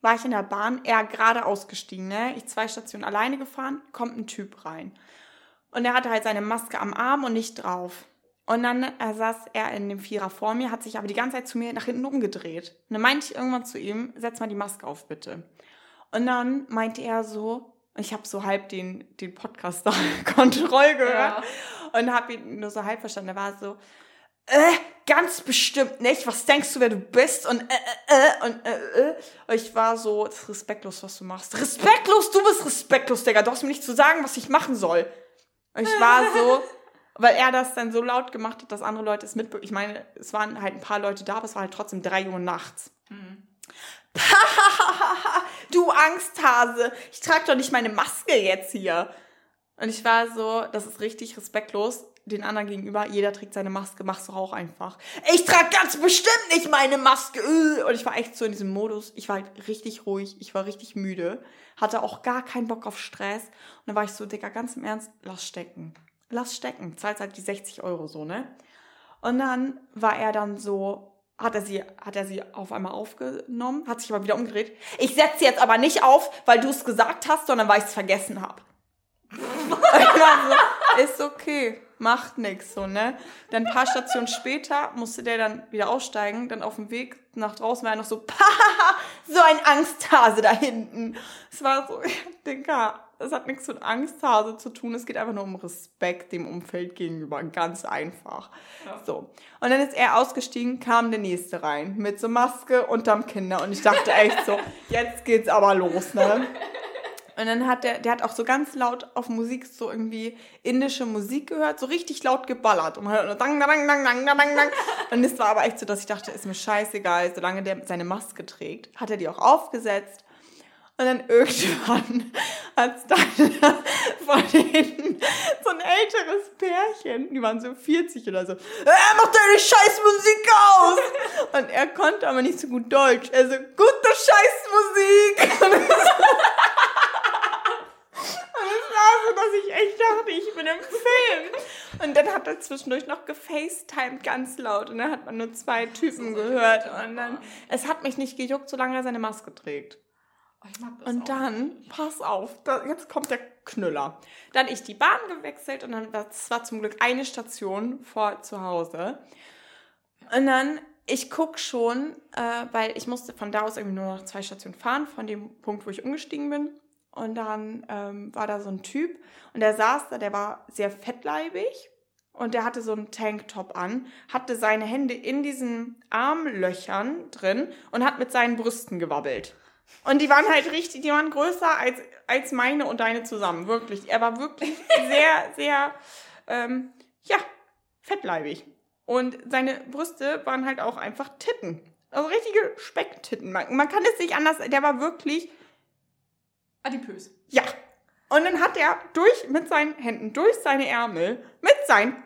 war ich in der Bahn, er gerade ausgestiegen, ne? Ich zwei Stationen alleine gefahren, kommt ein Typ rein. Und er hatte halt seine Maske am Arm und nicht drauf. Und dann äh, saß er in dem Vierer vor mir, hat sich aber die ganze Zeit zu mir nach hinten umgedreht. Und dann meinte ich irgendwann zu ihm, setz mal die Maske auf, bitte. Und dann meinte er so, ich habe so halb den, den Podcast da Kontroll gehört Ja. und habe ihn nur so halb verstanden. Er war so, äh, ganz bestimmt nicht. Was denkst du, wer du bist? Und äh, äh, äh, und äh, äh. Und ich war so, das ist respektlos, was du machst. Respektlos? Du bist respektlos, Digga. Du hast mir nicht zu sagen, was ich machen soll. Und ich war so, weil er das dann so laut gemacht hat, dass andere Leute es mitbekommen. Ich meine, es waren halt ein paar Leute da, aber es war halt trotzdem drei Uhr nachts. Mhm. du Angsthase, ich trage doch nicht meine Maske jetzt hier. Und ich war so, das ist richtig respektlos den anderen gegenüber. Jeder trägt seine Maske, mach's doch auch einfach. Ich trage ganz bestimmt nicht meine Maske. Äh. Und ich war echt so in diesem Modus. Ich war halt richtig ruhig, ich war richtig müde, hatte auch gar keinen Bock auf Stress. Und dann war ich so, Digga, ganz im Ernst, lass stecken. Lass stecken. Zahlt halt die 60 Euro so, ne? Und dann war er dann so, hat er sie, hat er sie auf einmal aufgenommen, hat sich aber wieder umgedreht. Ich setze sie jetzt aber nicht auf, weil du es gesagt hast, sondern weil ich es vergessen habe. so, ist okay, macht nix so, ne? Dann ein paar Stationen später musste der dann wieder aussteigen, dann auf dem Weg nach draußen war er noch so, so ein Angsthase da hinten. Es war so, ich denke, das hat nichts mit Angsthase zu tun, es geht einfach nur um Respekt dem Umfeld gegenüber, ganz einfach. Ja. So. Und dann ist er ausgestiegen, kam der nächste rein mit so Maske unterm Kinder und ich dachte echt so, jetzt geht's aber los, ne? Und dann hat der, der hat auch so ganz laut auf Musik so irgendwie indische Musik gehört, so richtig laut geballert. Und man hört nur dang, dang, dang, dang, dang, dang, dang. Und es war aber echt so, dass ich dachte, ist mir scheißegal, solange der seine Maske trägt. Hat er die auch aufgesetzt. Und dann irgendwann hat es dann von hinten so ein älteres Pärchen, die waren so 40 oder so, er macht deine scheiß Musik aus! Und er konnte aber nicht so gut Deutsch. Er so, gute scheiß Musik! Und es war so, dass ich echt dachte, ich bin im Film. Und dann hat er zwischendurch noch gefacetimed ganz laut und dann hat man nur zwei Typen gehört. Und dann, es hat mich nicht gejuckt, solange er seine Maske trägt. Oh, Und dann, nicht. pass auf, da, jetzt kommt der Knüller. Dann ich die Bahn gewechselt und dann, das war zum Glück eine Station vor zu Hause. Und dann, ich guck schon, äh, weil ich musste von da aus irgendwie nur noch zwei Stationen fahren, von dem Punkt, wo ich umgestiegen bin. Und dann ähm, war da so ein Typ und der saß da, der war sehr fettleibig und der hatte so einen Tanktop an, hatte seine Hände in diesen Armlöchern drin und hat mit seinen Brüsten gewabbelt. Und die waren halt richtig, die waren größer als, als meine und deine zusammen, wirklich. Er war wirklich sehr, sehr, ähm, ja, fettleibig. Und seine Brüste waren halt auch einfach Titten. Also richtige Specktitten. Man, man kann es nicht anders, der war wirklich Adipös. ja. Und dann hat er durch, mit seinen Händen, durch seine Ärmel, mit seinen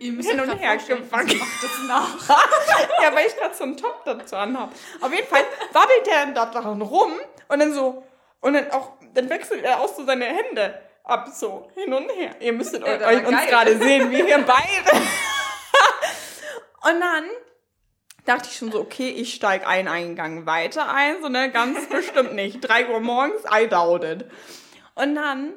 Müsst hin und her gefangen. das nach. ja, weil ich gerade so einen Top dazu anhabe. Auf jeden Fall wabbelt er da dran rum und dann so, und dann auch, dann wechselt er auch so seine Hände ab, so hin und her. Ihr müsstet Ja, euch uns gerade sehen, wie wir beide. und dann dachte ich schon so, okay, ich steige einen Eingang weiter ein, so ne, ganz bestimmt nicht. Drei Uhr morgens, I doubt it. Und dann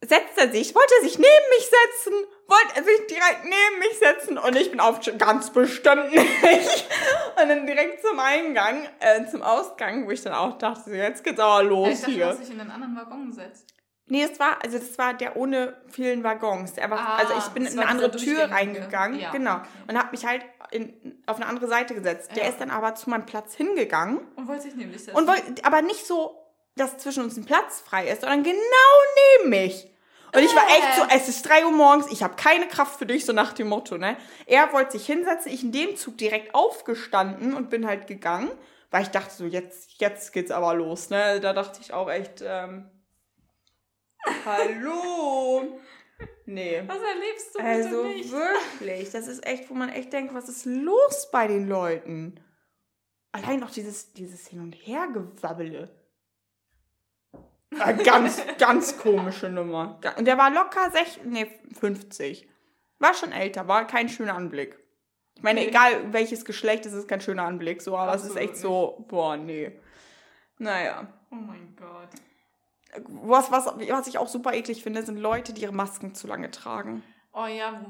setzt er sich, wollte er sich neben mich setzen wollte sich direkt neben mich setzen und ich bin aufgestanden, ganz bestimmt nicht. Und dann direkt zum Eingang, äh, zum Ausgang, wo ich dann auch dachte, jetzt geht's aber los ich dachte, hier. hast dich in einen anderen Waggon gesetzt. Nee, es war, also das war der ohne vielen Waggons. Der war, Ah, also ich bin in eine andere Tür reingegangen, Ja, genau. okay. Und habe mich halt in, auf eine andere Seite gesetzt. Der Ja. ist dann aber zu meinem Platz hingegangen Und wollte sich dich setzen. und wollte, aber nicht so, dass zwischen uns ein Platz frei ist, sondern genau neben mich. Und ich war echt so, es ist drei Uhr morgens, ich habe keine Kraft für dich, so nach dem Motto, ne? Er wollte sich hinsetzen, ich in dem Zug direkt aufgestanden und bin halt gegangen, weil ich dachte so, jetzt, jetzt geht's aber los, ne? Da dachte ich auch echt, ähm, hallo? Nee. Was erlebst du bitte Also nicht? wirklich, das ist echt, wo man echt denkt, was ist los bei den Leuten? Allein noch dieses, dieses Hin- und Hergewabbele. Äh, ganz, ganz komische Nummer. Und der war locker 60, nee, 50. War schon älter, war kein schöner Anblick. Ich meine, Nee. egal welches Geschlecht, es ist kein schöner Anblick, so, aber es ist Absolut echt so, boah, nee. Naja. Oh mein Gott. Was, was, was ich auch super eklig finde, sind Leute, die ihre Masken zu lange tragen. Oh ja,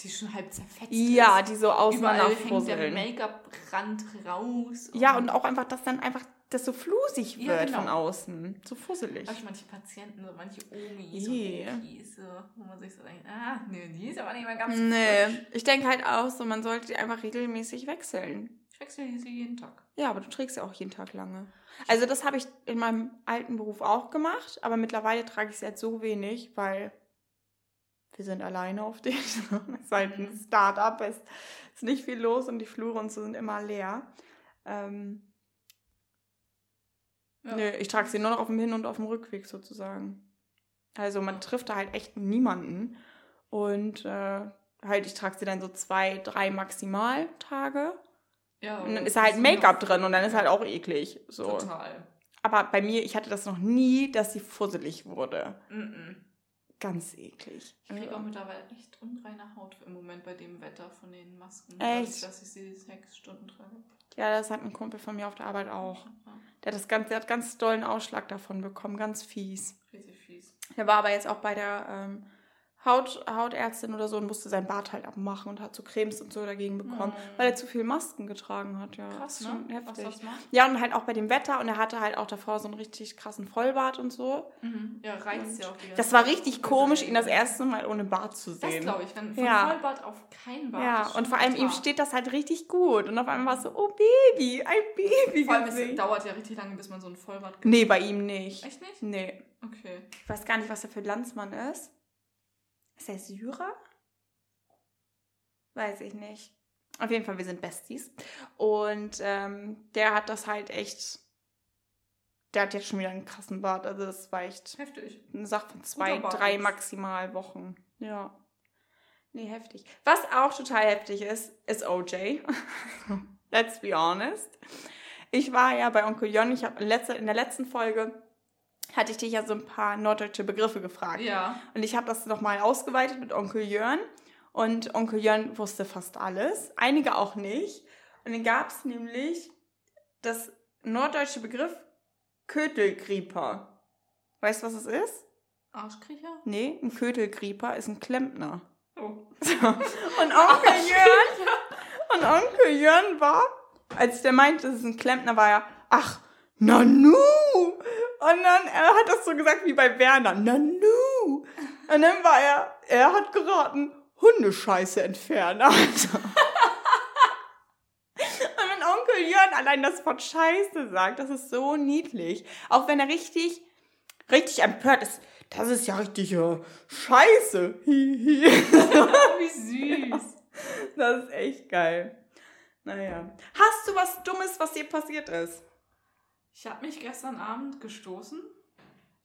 die schon halb zerfetzt Ja, ist. die so Überall hängt der. Make-up-Rand raus. Ja, und auch einfach, dass dann einfach das so flusig Ja, wird genau. von außen. So fusselig. Habe ich manche Patienten, so manche Omis Je. und Opis, so, wo man sich so denkt, ah, nee, die ist aber nicht mehr ganz Nee, frisch. ich denke halt auch so, man sollte die einfach regelmäßig wechseln. Ich wechsle sie jeden Tag. Ja, aber du trägst ja auch jeden Tag lange. Also das habe ich in meinem alten Beruf auch gemacht, aber mittlerweile trage ich es jetzt so wenig, weil wir sind alleine auf dem. Es ist halt ein Mhm. Start-up, es ist nicht viel los und die Flure und so sind immer leer. Ähm, Ja. Nö, ich trage sie nur noch auf dem Hin- und auf dem Rückweg sozusagen. Also man trifft da halt echt niemanden. Und äh, halt, ich trage sie dann so zwei, drei Maximaltage. Ja, Und dann ist da halt Make-up drin und dann ist halt auch eklig. So. Total. Aber bei mir, ich hatte das noch nie, dass sie fusselig wurde. Mm-mm. Ganz eklig. Ich kriege auch mittlerweile echt unreine Haut im Moment bei dem Wetter von den Masken. Echt? Dass ich sie sechs Stunden trage. Ja, das hat ein Kumpel von mir auf der Arbeit auch. Der hat, das ganz, der hat ganz dollen Ausschlag davon bekommen, ganz fies. richtig fies. Der war aber jetzt auch bei der ähm, Haut, Hautärztin oder so und musste sein Bart halt abmachen und hat so Cremes und so dagegen bekommen, Mm. weil er zu viel Masken getragen hat. Ja, Krass, ne? Was heftig. das macht. Ja, und halt auch bei dem Wetter und er hatte halt auch davor so einen richtig krassen Vollbart und so. Mhm. Ja, reizt ja auch ganze Das war richtig komisch, ihn das erste Mal ohne Bart zu Das sehen. glaube ich, wenn von Ja. Vollbart auf kein Bart. Ja, und vor allem ihm steht das halt richtig gut. Und auf einmal war es so, oh Baby, ein Baby. Vor allem, es dauert ja richtig lange, bis man so ein Vollbart Nee, bei ihm nicht. Echt nicht? Nee. Okay. Ich weiß gar nicht, was er für Landsmann ist. Ist er Syrer? Weiß ich nicht. Auf jeden Fall, wir sind Besties. Und ähm, der hat das halt echt. Der hat jetzt schon wieder einen krassen Bart. Also, das war echt Heftig. eine Sache von zwei, drei maximal Wochen. Ja. Nee, heftig. Was auch total heftig ist, ist OJ. Let's be honest. Ich war ja bei Onkel Jon, ich habe letzte, in der letzten Folge hatte ich dich ja so ein paar norddeutsche Begriffe gefragt. Ja. Und ich habe das nochmal ausgeweitet mit Onkel Jörn. Und Onkel Jörn wusste fast alles, einige auch nicht. Und dann gab es nämlich das norddeutsche Begriff Kötelgrieper. Weißt du, was es ist? Arschkriecher? Nee, ein Kötelgrieper ist ein Klempner. Oh. So. Und Onkel Jörn, und Onkel Jörn war, als der meinte, das ist ein Klempner, war er, ach, Nanu! Und dann, er hat das so gesagt wie bei Werner, Nanu! Und dann war er, er hat geraten, Hundescheiße entfernen. Also. Und wenn Onkel Jörn allein das Wort Scheiße sagt, das ist so niedlich. Auch wenn er richtig, richtig empört ist, das ist ja richtig äh, Scheiße. Wie süß. Das ist echt geil. Naja. Hast du was Dummes, was dir passiert ist? Ich habe mich gestern Abend gestoßen.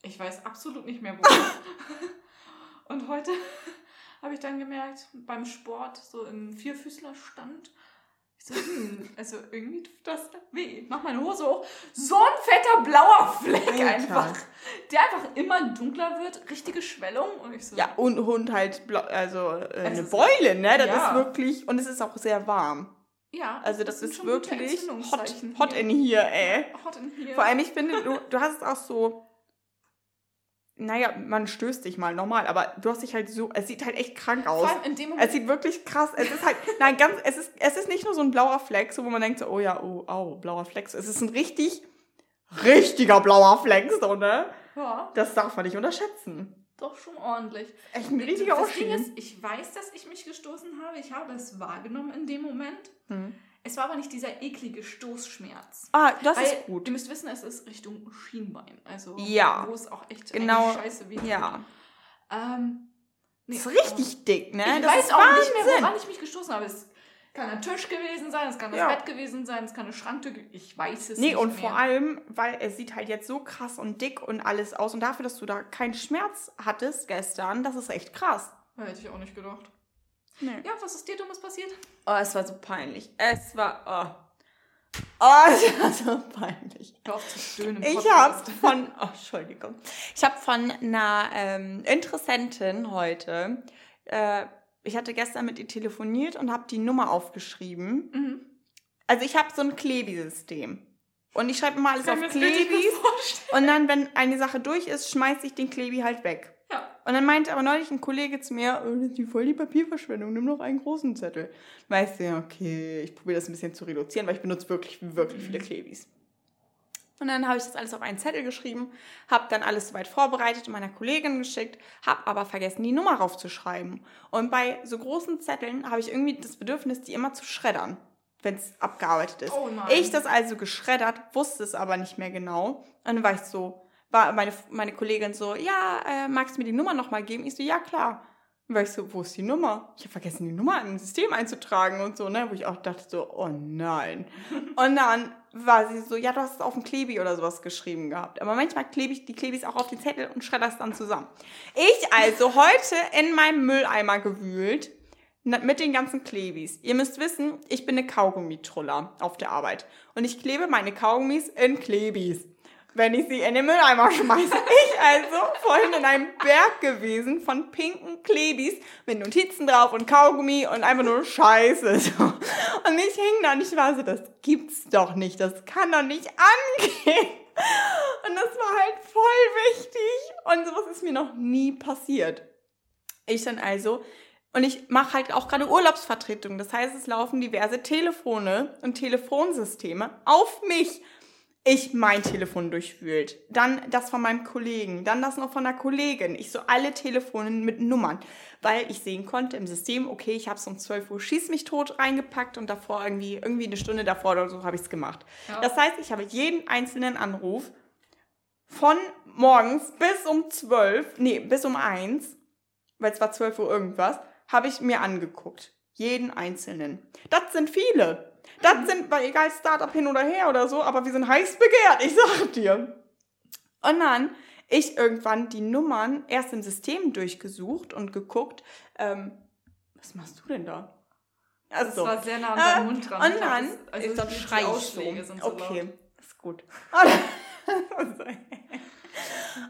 Ich weiß absolut nicht mehr, wo. Und heute habe ich dann gemerkt, beim Sport, so im Vierfüßlerstand, ich so, hm, also irgendwie tut das weh. Mach meine Hose hoch. So ein fetter blauer Fleck Alter. einfach. Der einfach immer dunkler wird. Richtige Schwellung. Und ich so, Ja, und Hund halt, blau, also äh, Es eine Beule, ne? Das Ja. ist wirklich, und es ist auch sehr warm. Ja Also das, sind ist wirklich hot, hot in hier, ey. Hot in here. Vor allem, ich finde, du, du hast es auch so, naja, man stößt dich mal normal, aber du hast dich halt so, es sieht halt echt krank aus. Vor allem in dem Moment. Es sieht wirklich krass, es ist halt, nein, ganz, es ist, es ist nicht nur so ein blauer Fleck, so wo man denkt so, oh ja, oh, oh, blauer Fleck. Es ist ein richtig, richtiger blauer Fleck, so, ne? ja, Das darf man nicht unterschätzen. Doch schon ordentlich. Echt ein richtiger das Ding ist, ich weiß, dass ich mich gestoßen habe. Ich habe es wahrgenommen in dem Moment. Hm. Es war aber nicht dieser eklige Stoßschmerz. Ah, das Weil, ist gut. Ihr müsst wissen, es ist Richtung Schienbein. Also, Ja. wo es auch echt Genau, scheiße weh tut. Ja. Ähm, nee, Das ist richtig dick, ne? Ich das weiß auch nicht mehr, Wahnsinn. woran ich mich gestoßen habe. Es kann ein Tisch gewesen sein, es kann das Ja. Bett gewesen sein, es kann eine Schranktür. Ich weiß es Nee, nicht und mehr. vor allem, weil es sieht halt jetzt so krass und dick und alles aus. Und dafür, dass du da keinen Schmerz hattest gestern, das ist echt krass. Hätte ich auch nicht gedacht. Nee. Ja, was ist dir Dummes passiert? Oh, es war so peinlich. Es war. Oh. Oh, es war so peinlich. Auf zu stöhnen. Ich habe von, oh, Entschuldigung, ich habe von einer ähm, Interessentin heute, äh, ich hatte gestern mit ihr telefoniert und habe die Nummer aufgeschrieben. Mhm. Also ich habe so ein Klebi-System. Und ich schreibe immer alles auf Klebis. Und dann, wenn eine Sache durch ist, schmeiße ich den Klebi halt weg. Ja. Und dann meinte aber neulich ein Kollege zu mir, oh, das ist die voll die Papierverschwendung, nimm noch einen großen Zettel. Weißt du, okay, ich probiere das ein bisschen zu reduzieren, weil ich benutze wirklich, wirklich viele Klebis. Und dann habe ich das alles auf einen Zettel geschrieben, habe dann alles soweit vorbereitet und meiner Kollegin geschickt, habe aber vergessen, die Nummer raufzuschreiben. Und bei so großen Zetteln habe ich irgendwie das Bedürfnis, die immer zu schreddern, wenn es abgearbeitet ist. Oh. Ich das also geschreddert, wusste es aber nicht mehr genau. Und dann war ich so, war meine, meine Kollegin so, ja, äh, magst du mir die Nummer nochmal geben? Ich so, ja, klar. Dann war ich so, wo ist die Nummer? Ich habe vergessen, die Nummer ein System einzutragen und so, ne? Wo ich auch dachte so, oh nein. und dann war sie so, ja, du hast es auf dem Klebi oder sowas geschrieben gehabt. Aber manchmal klebe ich die Klebis auch auf den Zettel und schredder es dann zusammen. Ich also heute in meinem Mülleimer gewühlt mit den ganzen Klebis. Ihr müsst wissen, ich bin eine Kaugummitruller auf der Arbeit. Und ich klebe meine Kaugummis in Klebis, wenn ich sie in den Mülleimer schmeiße. Ich also vorhin in einem Berg gewesen von pinken Klebis mit Notizen drauf und Kaugummi und einfach nur Scheiße. Und ich hing da und ich war so, das gibt's doch nicht, das kann doch nicht angehen. Und das war halt voll wichtig. Und sowas ist mir noch nie passiert. Ich dann also, und ich mache halt auch gerade Urlaubsvertretung. Das heißt, es laufen diverse Telefone und Telefonsysteme auf mich. Ich mein Telefon durchwühlt. Dann das von meinem Kollegen. Dann das noch von der Kollegin. Ich so alle Telefone mit Nummern. Weil ich sehen konnte im System, okay, ich habe es um 12 Uhr schieß mich tot reingepackt und davor irgendwie, irgendwie eine Stunde davor oder so habe ich es gemacht. Ja. Das heißt, ich habe jeden einzelnen Anruf von morgens bis um 12, nee, bis um 1, weil es war 12 Uhr irgendwas, habe ich mir angeguckt. Jeden einzelnen. Das sind viele. Das sind, weil egal Startup hin oder her oder so, aber wir sind heiß begehrt, ich sag dir. Und dann ich irgendwann die Nummern erst im System durchgesucht und geguckt, ähm, was machst du denn da? Das Also, war sehr nah an äh, Mund dran. und Ich glaub, dann, das- also ich dann die schrei ich so. so okay, laut. ist gut.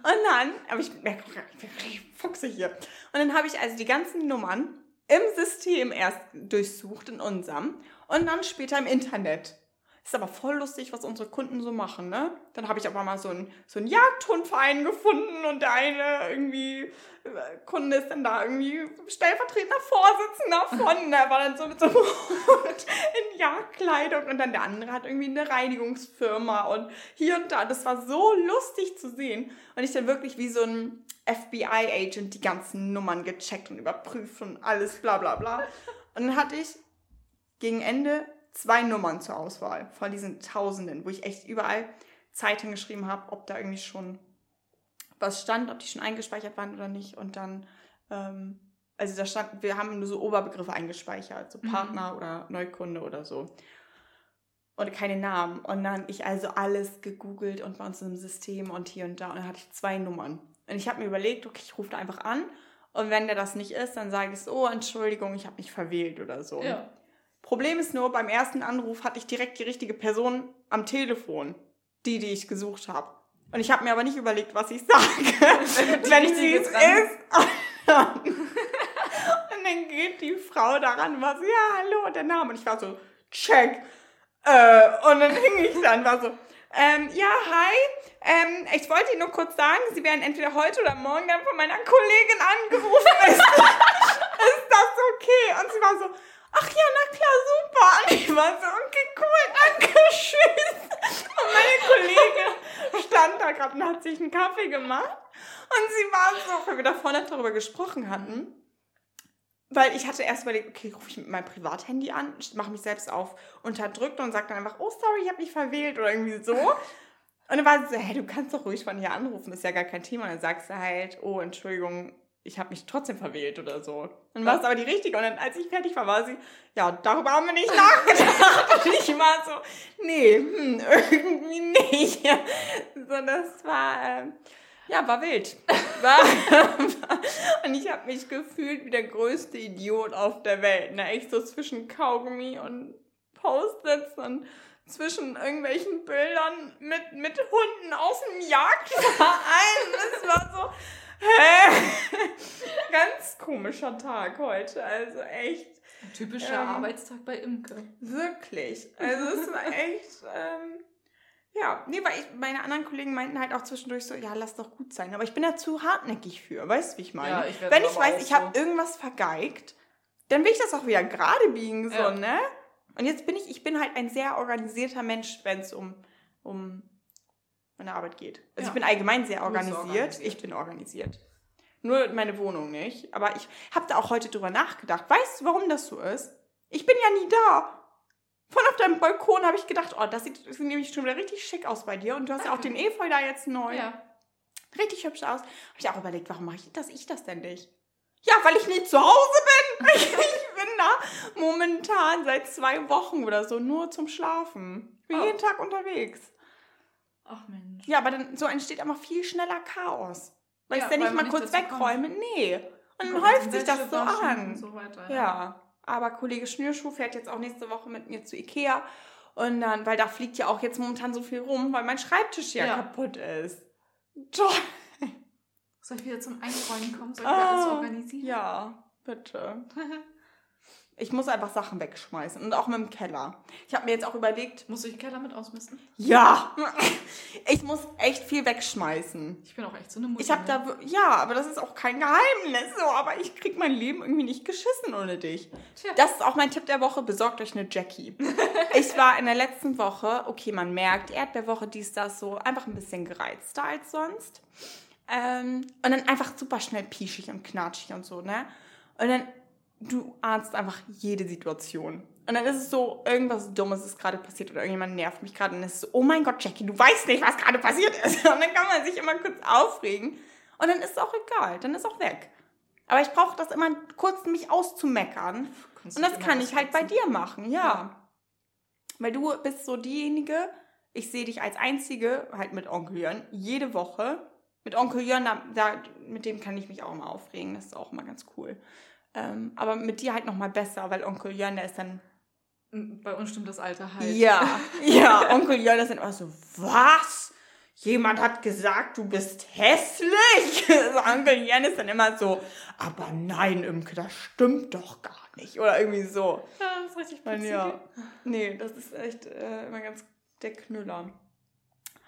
Und dann, aber ich merke wirklich fuchsig hier. Und dann habe ich also die ganzen Nummern im System erst durchsucht, in unserem, und dann später im Internet. Ist aber voll lustig, was unsere Kunden so machen, ne? Dann habe ich aber mal so einen, so einen Jagdhundverein gefunden und der eine irgendwie, äh, Kunde ist dann da irgendwie stellvertretender Vorsitzender von, der war dann so mit so einem Hund in Jagdkleidung und dann der andere hat irgendwie eine Reinigungsfirma und hier und da. Das war so lustig zu sehen. Und ich dann wirklich wie so ein FBI-Agent die ganzen Nummern gecheckt und überprüft und alles bla bla bla. Und dann hatte ich gegen Ende zwei Nummern zur Auswahl von diesen Tausenden, wo ich echt überall Zeit hingeschrieben habe, ob da irgendwie schon was stand, ob die schon eingespeichert waren oder nicht. Und dann, ähm, also da stand, wir haben nur so Oberbegriffe eingespeichert, so Mhm. Partner oder Neukunde oder so. Und keine Namen. Und dann ich also alles gegoogelt und bei uns im System und hier und da. Und dann hatte ich zwei Nummern. Und ich habe mir überlegt, okay, ich rufe da einfach an. Und wenn der das nicht ist, dann sage ich so, oh, Entschuldigung, ich habe mich verwählt oder so. Ja. Problem ist nur, beim ersten Anruf hatte ich direkt die richtige Person am Telefon. Die, die ich gesucht habe. Und ich habe mir aber nicht überlegt, was ich sage, wenn sie richtige es dran. ist. und dann geht die Frau daran und war so, ja, hallo, der Name. Und ich war so, check. Äh, und dann hing ich dann, war so, Ähm, ja, hi. Ähm, ich wollte Ihnen nur kurz sagen, Sie werden entweder heute oder morgen dann von meiner Kollegin angerufen. ist, ist das okay? Und sie war so, ach ja, na klar, super. Und ich war so, okay, cool, danke, tschüss. Und meine Kollegin stand da gerade und hat sich einen Kaffee gemacht. Und sie war so, weil wir da vorne darüber gesprochen hatten, weil ich hatte erst überlegt, okay, rufe ich mit meinem Privathandy an, mache mich selbst auf unterdrückt und sage dann einfach, oh sorry, ich habe mich verwählt oder irgendwie so. Und dann war sie so, hey, du kannst doch ruhig von hier anrufen, ist ja gar kein Thema. Und dann sagst du halt, oh, Entschuldigung, ich habe mich trotzdem verwählt oder so. Dann war es aber die richtige. Und dann, als ich fertig war, war sie, ja, darüber haben wir nicht nachgedacht. Und ich war so, nee, hm, irgendwie nicht. So, das war, äh, ja, war wild. War, und ich habe mich gefühlt wie der größte Idiot auf der Welt. Ne? Echt so zwischen Kaugummi und Post-its und zwischen irgendwelchen Bildern mit, mit Hunden aus dem Jagdverein. Es war so, hä? Ganz komischer Tag heute. Also echt. Ein typischer Ähm, Arbeitstag bei Imke. Wirklich. Also es war echt, ähm, ja, nee, weil ich, meine anderen Kollegen meinten halt auch zwischendurch so, ja, lass doch gut sein. Aber ich bin da zu hartnäckig für, weißt du, wie ich meine? Ja, ich Wenn ich weiß, ich habe irgendwas vergeigt, dann will ich das auch wieder gerade biegen, so, Ja. ne? Und jetzt bin ich, ich bin halt ein sehr organisierter Mensch, wenn es um, um meine Arbeit geht. Also Ja. ich bin allgemein sehr organisiert. organisiert. Ich bin organisiert. Nur meine Wohnung nicht. Aber ich habe da auch heute drüber nachgedacht. Weißt du, warum das so ist? Ich bin ja nie da. Von auf deinem Balkon habe ich gedacht, oh, das sieht, das sieht nämlich schon wieder richtig schick aus bei dir. Und du hast ja auch den Efeu da jetzt neu. Ja. Richtig hübsch aus. Habe ich auch überlegt, warum mache ich das, ich das denn nicht? Ja, weil ich nicht zu Hause bin. Ich, ich bin da momentan seit zwei Wochen oder so nur zum Schlafen. Ich bin Oh. jeden Tag unterwegs. Ach Mensch. Ja, aber dann so entsteht immer viel schneller Chaos. Weil Ja, ich es ja nicht mal nicht kurz dazu kommt. wegräume. Nee. Und dann häuft sich das so an. So weiter, Ja, aber Kollege Schnürschuh fährt jetzt auch nächste Woche mit mir zu Ikea. Und dann, weil da fliegt ja auch jetzt momentan so viel rum, weil mein Schreibtisch ja, Ja. kaputt ist. Toll. Soll ich wieder zum Einräumen kommen? Soll ich wieder alles Ah, organisieren? Ja, bitte. Ich muss einfach Sachen wegschmeißen und auch mit dem Keller. Ich habe mir jetzt auch überlegt, Muss ich den Keller mit ausmisten? ja, ich muss echt viel wegschmeißen. Ich bin auch echt so eine Mutter. Ich habe ne? da, ja, aber das ist auch kein Geheimnis, so, aber ich krieg mein Leben irgendwie nicht geschissen ohne dich. Tja. Das ist auch mein Tipp der Woche, besorgt euch eine Jackie. ich war in der letzten Woche, okay, man merkt, Erdbeerwoche, dies, das, so, einfach ein bisschen gereizter als sonst. Ähm, und dann einfach super schnell pieschig und knatschig und so, ne? Und dann, du ahnst einfach jede Situation. Und dann ist es so, irgendwas Dummes ist gerade passiert oder irgendjemand nervt mich gerade und es ist so, oh mein Gott, Jackie, du weißt nicht, was gerade passiert ist. Und dann kann man sich immer kurz aufregen und dann ist es auch egal, dann ist auch weg. Aber ich brauche das immer kurz, mich auszumeckern. Kannst Und das kann ich halt bei dir machen, ja. Weil du bist so diejenige, ich sehe dich als einzige, halt mit Onkel Jörn, jede Woche. Mit Onkel Jörn, da, da, mit dem kann ich mich auch immer aufregen, das ist auch immer ganz cool. Ähm, aber mit dir halt nochmal besser, weil Onkel Jörn, der ist dann, Bei uns stimmt das Alter halt. ja, ja, Onkel Jörn ist dann immer so, was? Jemand hat gesagt, du bist hässlich. So, Onkel Jörn ist dann immer so, aber nein, Imke, das stimmt doch gar nicht. Oder irgendwie so. Ja, das ist richtig putzig. ja. Nee, das ist echt äh, immer ganz der Knüller.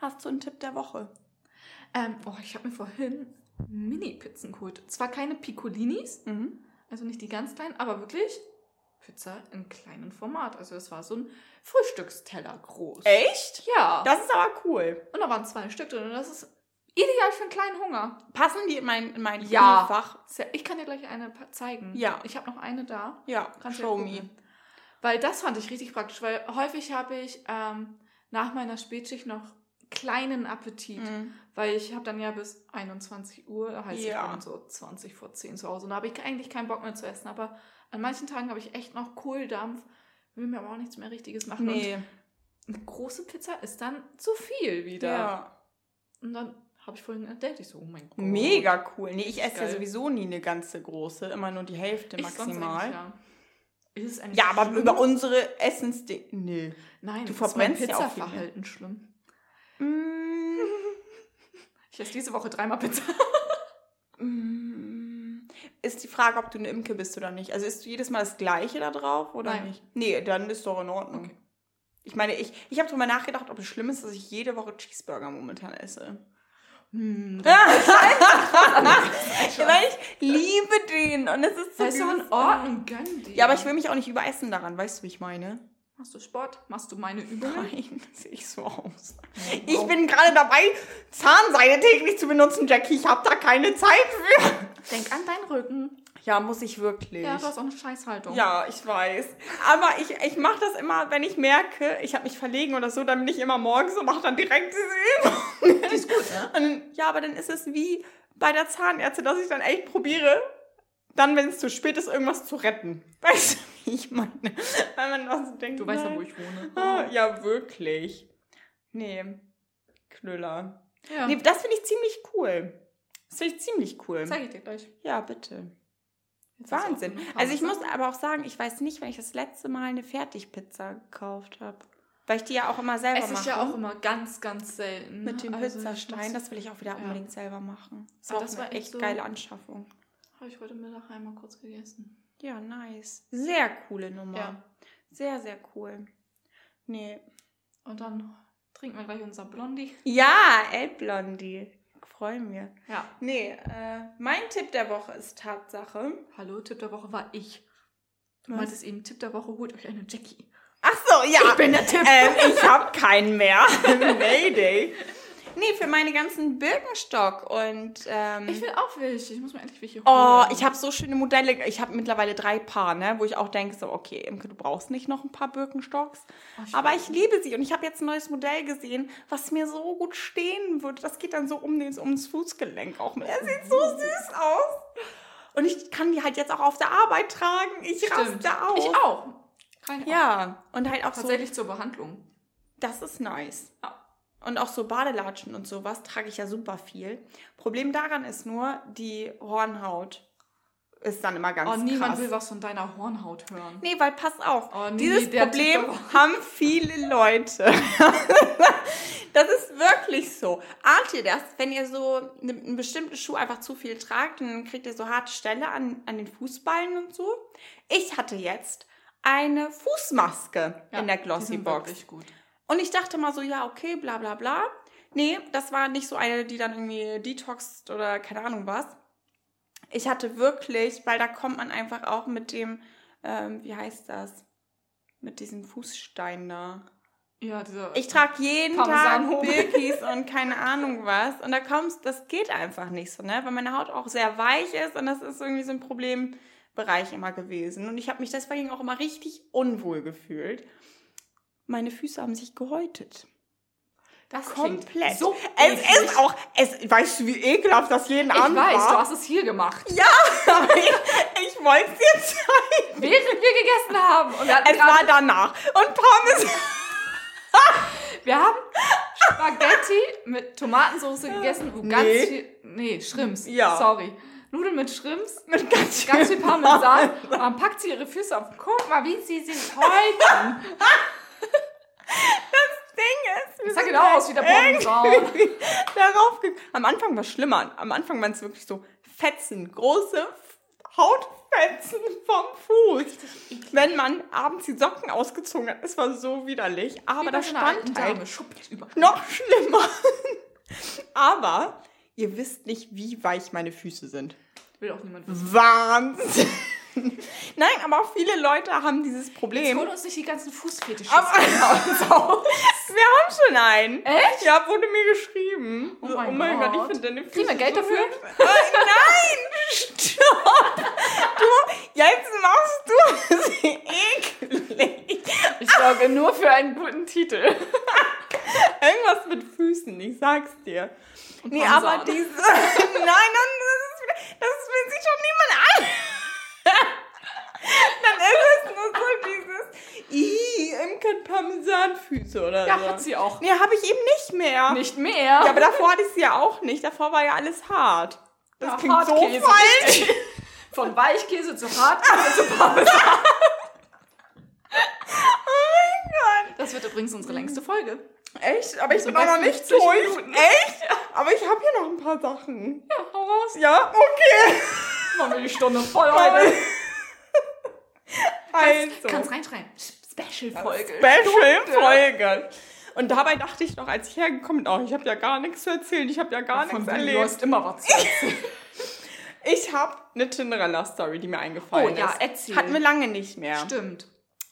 Hast du einen Tipp der Woche? Ähm, oh, ich habe mir vorhin Mini-Pizzen geholt. Zwar keine Piccolinis, Mhm. Also nicht die ganz kleinen, aber wirklich Pizza in kleinem Format. Also es war so ein Frühstücksteller groß. Echt? Ja. Das ist aber cool. und da waren zwei Stück drin und das ist ideal für einen kleinen Hunger. Passen die in mein, in mein Ja. Fach? Ich kann dir gleich eine zeigen. Ja. Ich habe noch eine da. Ja, Kannst show me. Weil das fand ich richtig praktisch, weil häufig habe ich ähm, nach meiner Spätschicht noch kleinen Appetit, Mhm. weil ich habe dann ja bis 21 Uhr, heißt Ja. ich bin so 20 vor 10 zu Hause und da habe ich eigentlich keinen Bock mehr zu essen, aber an manchen Tagen habe ich echt noch Kohldampf, will mir aber auch nichts mehr Richtiges machen Nee. und eine große Pizza ist dann zu viel wieder. Ja. Und dann habe ich vorhin entdeckt, ich so, oh mein Gott. Mega cool. Nee, ich esse ja sowieso nie eine ganze große, immer nur die Hälfte Ich maximal. eigentlich, ja. Ist es eigentlich Ja, aber schlimm? über unsere Essensdinge. Nee. Nein, Du ist mein verbrennst ja. Pizzaverhalten schlimm. Mm, Ich esse diese Woche dreimal Pizza. mm. Ist die Frage, ob du eine Imke bist oder nicht. Also isst du jedes Mal das Gleiche da drauf oder Nein. nicht? Nee, dann ist doch in Ordnung. Okay. Ich meine, ich, ich habe drüber nachgedacht, ob es schlimm ist, dass ich jede Woche Cheeseburger momentan esse. Hm, Weil ich liebe den und es ist so ist doch in Ordnung, gönn dir. Ja, aber ich will mich auch nicht überessen daran, weißt du, wie ich meine? Machst du Sport? Machst du meine Übungen? Nein, sehe ich so aus. Ich bin gerade dabei, Zahnseide täglich zu benutzen, Jackie. Ich habe da keine Zeit für. Denk an deinen Rücken. Ja, muss ich wirklich. Ja, du hast auch eine Scheißhaltung. Ja, ich weiß. Aber ich, ich mache das immer, wenn ich merke, ich habe mich verlegen oder so, dann bin ich immer morgens und mache dann direkt diese Übung. Die ist gut, ne? Dann, ja, aber dann ist es wie bei der Zahnärztin, dass ich dann echt probiere, dann, wenn es zu spät ist, irgendwas zu retten. Weißt du, ich meine? Weil man auch so denkt, Du weißt ja, wo ich wohne. Ah, ja, wirklich. Nee, Knüller. Ja. Nee, das finde ich ziemlich cool. Das finde ich ziemlich cool. Zeig ich dir gleich. Ja, bitte. Jetzt Wahnsinn. Also ich muss aber auch sagen, ich weiß nicht, wenn ich das letzte Mal eine Fertigpizza gekauft habe. Weil ich die ja auch immer selber Es mache. ist ja auch immer ganz, ganz selten. mit dem Also ich Pizzastein. muss- Das will ich auch wieder Ja. unbedingt selber machen. Das Ah, war auch das eine war echt echt so- geile Anschaffung. Habe ich heute Mittag einmal kurz gegessen. Ja, nice. Sehr coole Nummer. Ja. Sehr, sehr cool. Nee. Und dann trinken wir gleich unser Blondie. Ja, Elbblondie. Freue mich. Ja. Nee, äh, mein Tipp der Woche ist Tatsache. Hallo, Tipp der Woche war ich. Du Was? meintest eben, Tipp der Woche, holt euch eine Jackie. Ach so, ja. Ich bin der Tipp. ähm, ich habe keinen mehr. Mayday. Nee, für meine ganzen Birkenstock und ähm, Ich will auch welche. Ich muss mir endlich welche holen. Oh, ich habe so schöne Modelle. Ich habe mittlerweile drei Paar, ne, wo ich auch denke, so, okay, Imke, du brauchst nicht noch ein paar Birkenstocks. Oh, ich Aber ich liebe sie und ich habe jetzt ein neues Modell gesehen, was mir so gut stehen würde. Das geht dann so um den, ums Fußgelenk auch. Er sieht so süß aus. Und ich kann die halt jetzt auch auf der Arbeit tragen. Ich Stimmt. raste aus. Ich auch. Keine Ahnung. Ja, und halt auch so, Tatsächlich zur Behandlung. das ist nice. Ja. Und auch so Badelatschen und sowas trage ich ja super viel. Problem daran ist nur, die Hornhaut ist dann immer ganz Oh, niemand krass. will was von deiner Hornhaut hören. Nee, weil pass auf, Oh, nee, dieses Problem haben viele Leute. das ist wirklich so. Ahnt ihr das, wenn ihr so ne- einen bestimmten Schuh einfach zu viel tragt, dann kriegt ihr so harte Stelle an, an den Fußballen und so? Ich hatte jetzt eine Fußmaske Ja, in der die Glossy sind Box. wirklich gut. Und ich dachte mal so, ja, okay, bla bla bla. Nee, das war nicht so eine, die dann irgendwie detoxt oder keine Ahnung was. Ich hatte wirklich, weil da kommt man einfach auch mit dem, ähm, wie heißt das? Mit diesem Fußstein da. Ja, dieser. Ich trage jeden Tag hoch. Birkis und keine Ahnung was. Und da kommst, das geht einfach nicht so, ne? Weil meine Haut auch sehr weich ist und das ist irgendwie so ein Problembereich immer gewesen. Und ich habe mich deswegen auch immer richtig unwohl gefühlt. Meine Füße haben sich gehäutet. das Komplett. klingt so es eklig. ist auch, es, weißt du, wie ekelhaft das jeden Ich Abend weiß, du war? hast es hier gemacht. Aber ich, ich wollte es dir zeigen. Während wir gegessen haben. Und wir, Es war danach. Und Parmesan. wir haben Spaghetti mit Tomatensauce gegessen, wo ganz Nee. viel. Nee, Shrimps. Ja. Sorry. Nudeln mit Shrimps, Mit ganz, ganz viel Parmesan. Und dann packt sie ihre Füße auf. Guck mal, wie sie sich häuten. Ding ist. wir Das sah genau aus wie der irgendwie Darauf Am Anfang war es schlimmer. Am Anfang waren es wirklich so Fetzen, große Hautfetzen vom Fuß. Wenn man abends die Socken ausgezogen hat, es war so widerlich. Aber da stand Dame. Über. noch schlimmer. Aber ihr wisst nicht, wie weich meine Füße sind. Will auch niemand wissen. Wahnsinn. Nein, aber auch viele Leute haben dieses Jetzt Problem. hol uns nicht die ganzen Fußfetische. Aber- Wir haben schon einen. Echt? Ja, wurde mir geschrieben. Oh So, mein Gott, ich Gott. finde deine Füße Kriegen wir Geld so dafür? Äh, nein! Stopp! Du, jetzt machst du sie eklig. Ich sorge nur für einen guten Titel. Irgendwas mit Füßen, ich sag's dir. Nee, aber diese. nein, nein, das, ist, das will sich schon niemand an. Dann ist es nur so dieses. Ih, Imke hat Parmesanfüße oder Ja, so. hat sie auch. Nee, habe ich eben nicht mehr. Nicht mehr. Ja, aber davor hatte ich sie ja auch nicht. Davor war ja alles hart. Das Ja, klingt so Hartkäse, falsch. richtig. Von Weichkäse zu Hartkäse zu Parmesan. Oh Das wird übrigens unsere längste Folge. Echt? Aber ich So bin auch noch nicht 50 durch. Minuten. Echt? Aber ich habe hier noch ein paar Sachen. Ja, hau raus. Ja, okay. Machen wir die Stunde voll heute. Also. Kannst reinschreien. Special-Folge. Special-Folge. Und dabei dachte ich noch, als ich hergekommen bin, oh, ich habe ja gar nichts zu erzählen, ich habe ja gar Von nichts erlebt. du hast immer was zu erzählen. Ich habe eine Tinderella-Story, die mir eingefallen Oh, ja, ist. erzähl. Hatten wir lange nicht mehr. Stimmt.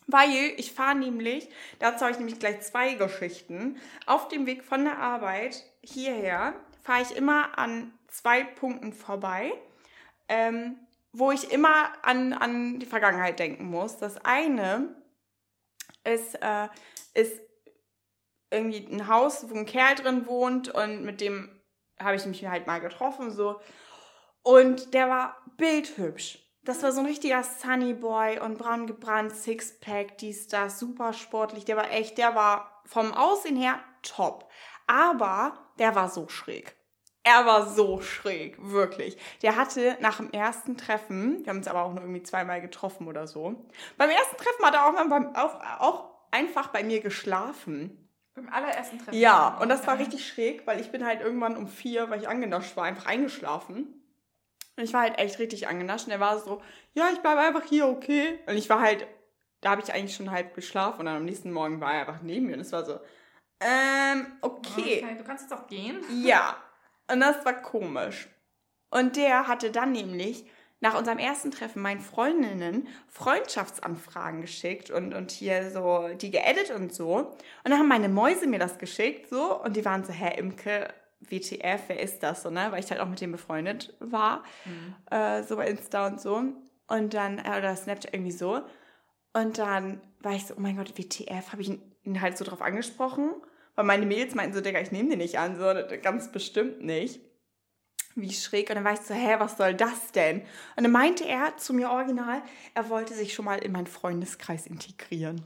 Weil ich fahre nämlich, dazu habe ich nämlich gleich zwei Geschichten. Auf dem Weg von der Arbeit hierher fahre ich immer an zwei Punkten vorbei, ähm, wo ich immer an, an die Vergangenheit denken muss. Das eine ist, äh, ist irgendwie ein Haus, wo ein Kerl drin wohnt und mit dem habe ich mich halt mal getroffen so. Und der war bildhübsch. Das war so ein richtiger Sunny Boy und braun gebrannt, Sixpack, dies, das, super sportlich. Der war echt, der war vom Aussehen her top. Aber der war so schräg. Er war so schräg, wirklich. Der hatte nach dem ersten Treffen, wir haben uns aber auch nur irgendwie zweimal getroffen oder so. Beim ersten Treffen hat er auch, mal beim, auch, auch einfach bei mir geschlafen. Beim allerersten Treffen. Ja, und das war richtig schräg, weil ich bin halt irgendwann um vier, weil ich angenascht war, einfach eingeschlafen. Und ich war halt echt richtig angenascht. Und er war so, ja, ich bleibe einfach hier, okay. Und ich war halt, da habe ich eigentlich schon halb geschlafen. Und dann am nächsten Morgen war er einfach neben mir. Und es war so, ähm, okay. Okay, du kannst jetzt auch gehen. Ja. Und das war komisch. Und der hatte dann nämlich nach unserem ersten Treffen meinen Freundinnen Freundschaftsanfragen geschickt und, und hier so die geedit und so. Und dann haben meine Mäuse mir das geschickt so und die waren so, hä, Imke, WTF, wer ist das so, ne? Weil ich halt auch mit dem befreundet war, äh, so bei Insta und so. Und dann, äh, oder Snapchat irgendwie so. Und dann war ich so, oh mein Gott, WTF, habe ich ihn halt so drauf angesprochen. Weil meine Mädels meinten so, Digga, ich nehme den nicht an, so ganz bestimmt nicht. Wie schräg. Und dann war ich so, hä, was soll das denn? Und dann meinte er zu mir original, er wollte sich schon mal in meinen Freundeskreis integrieren.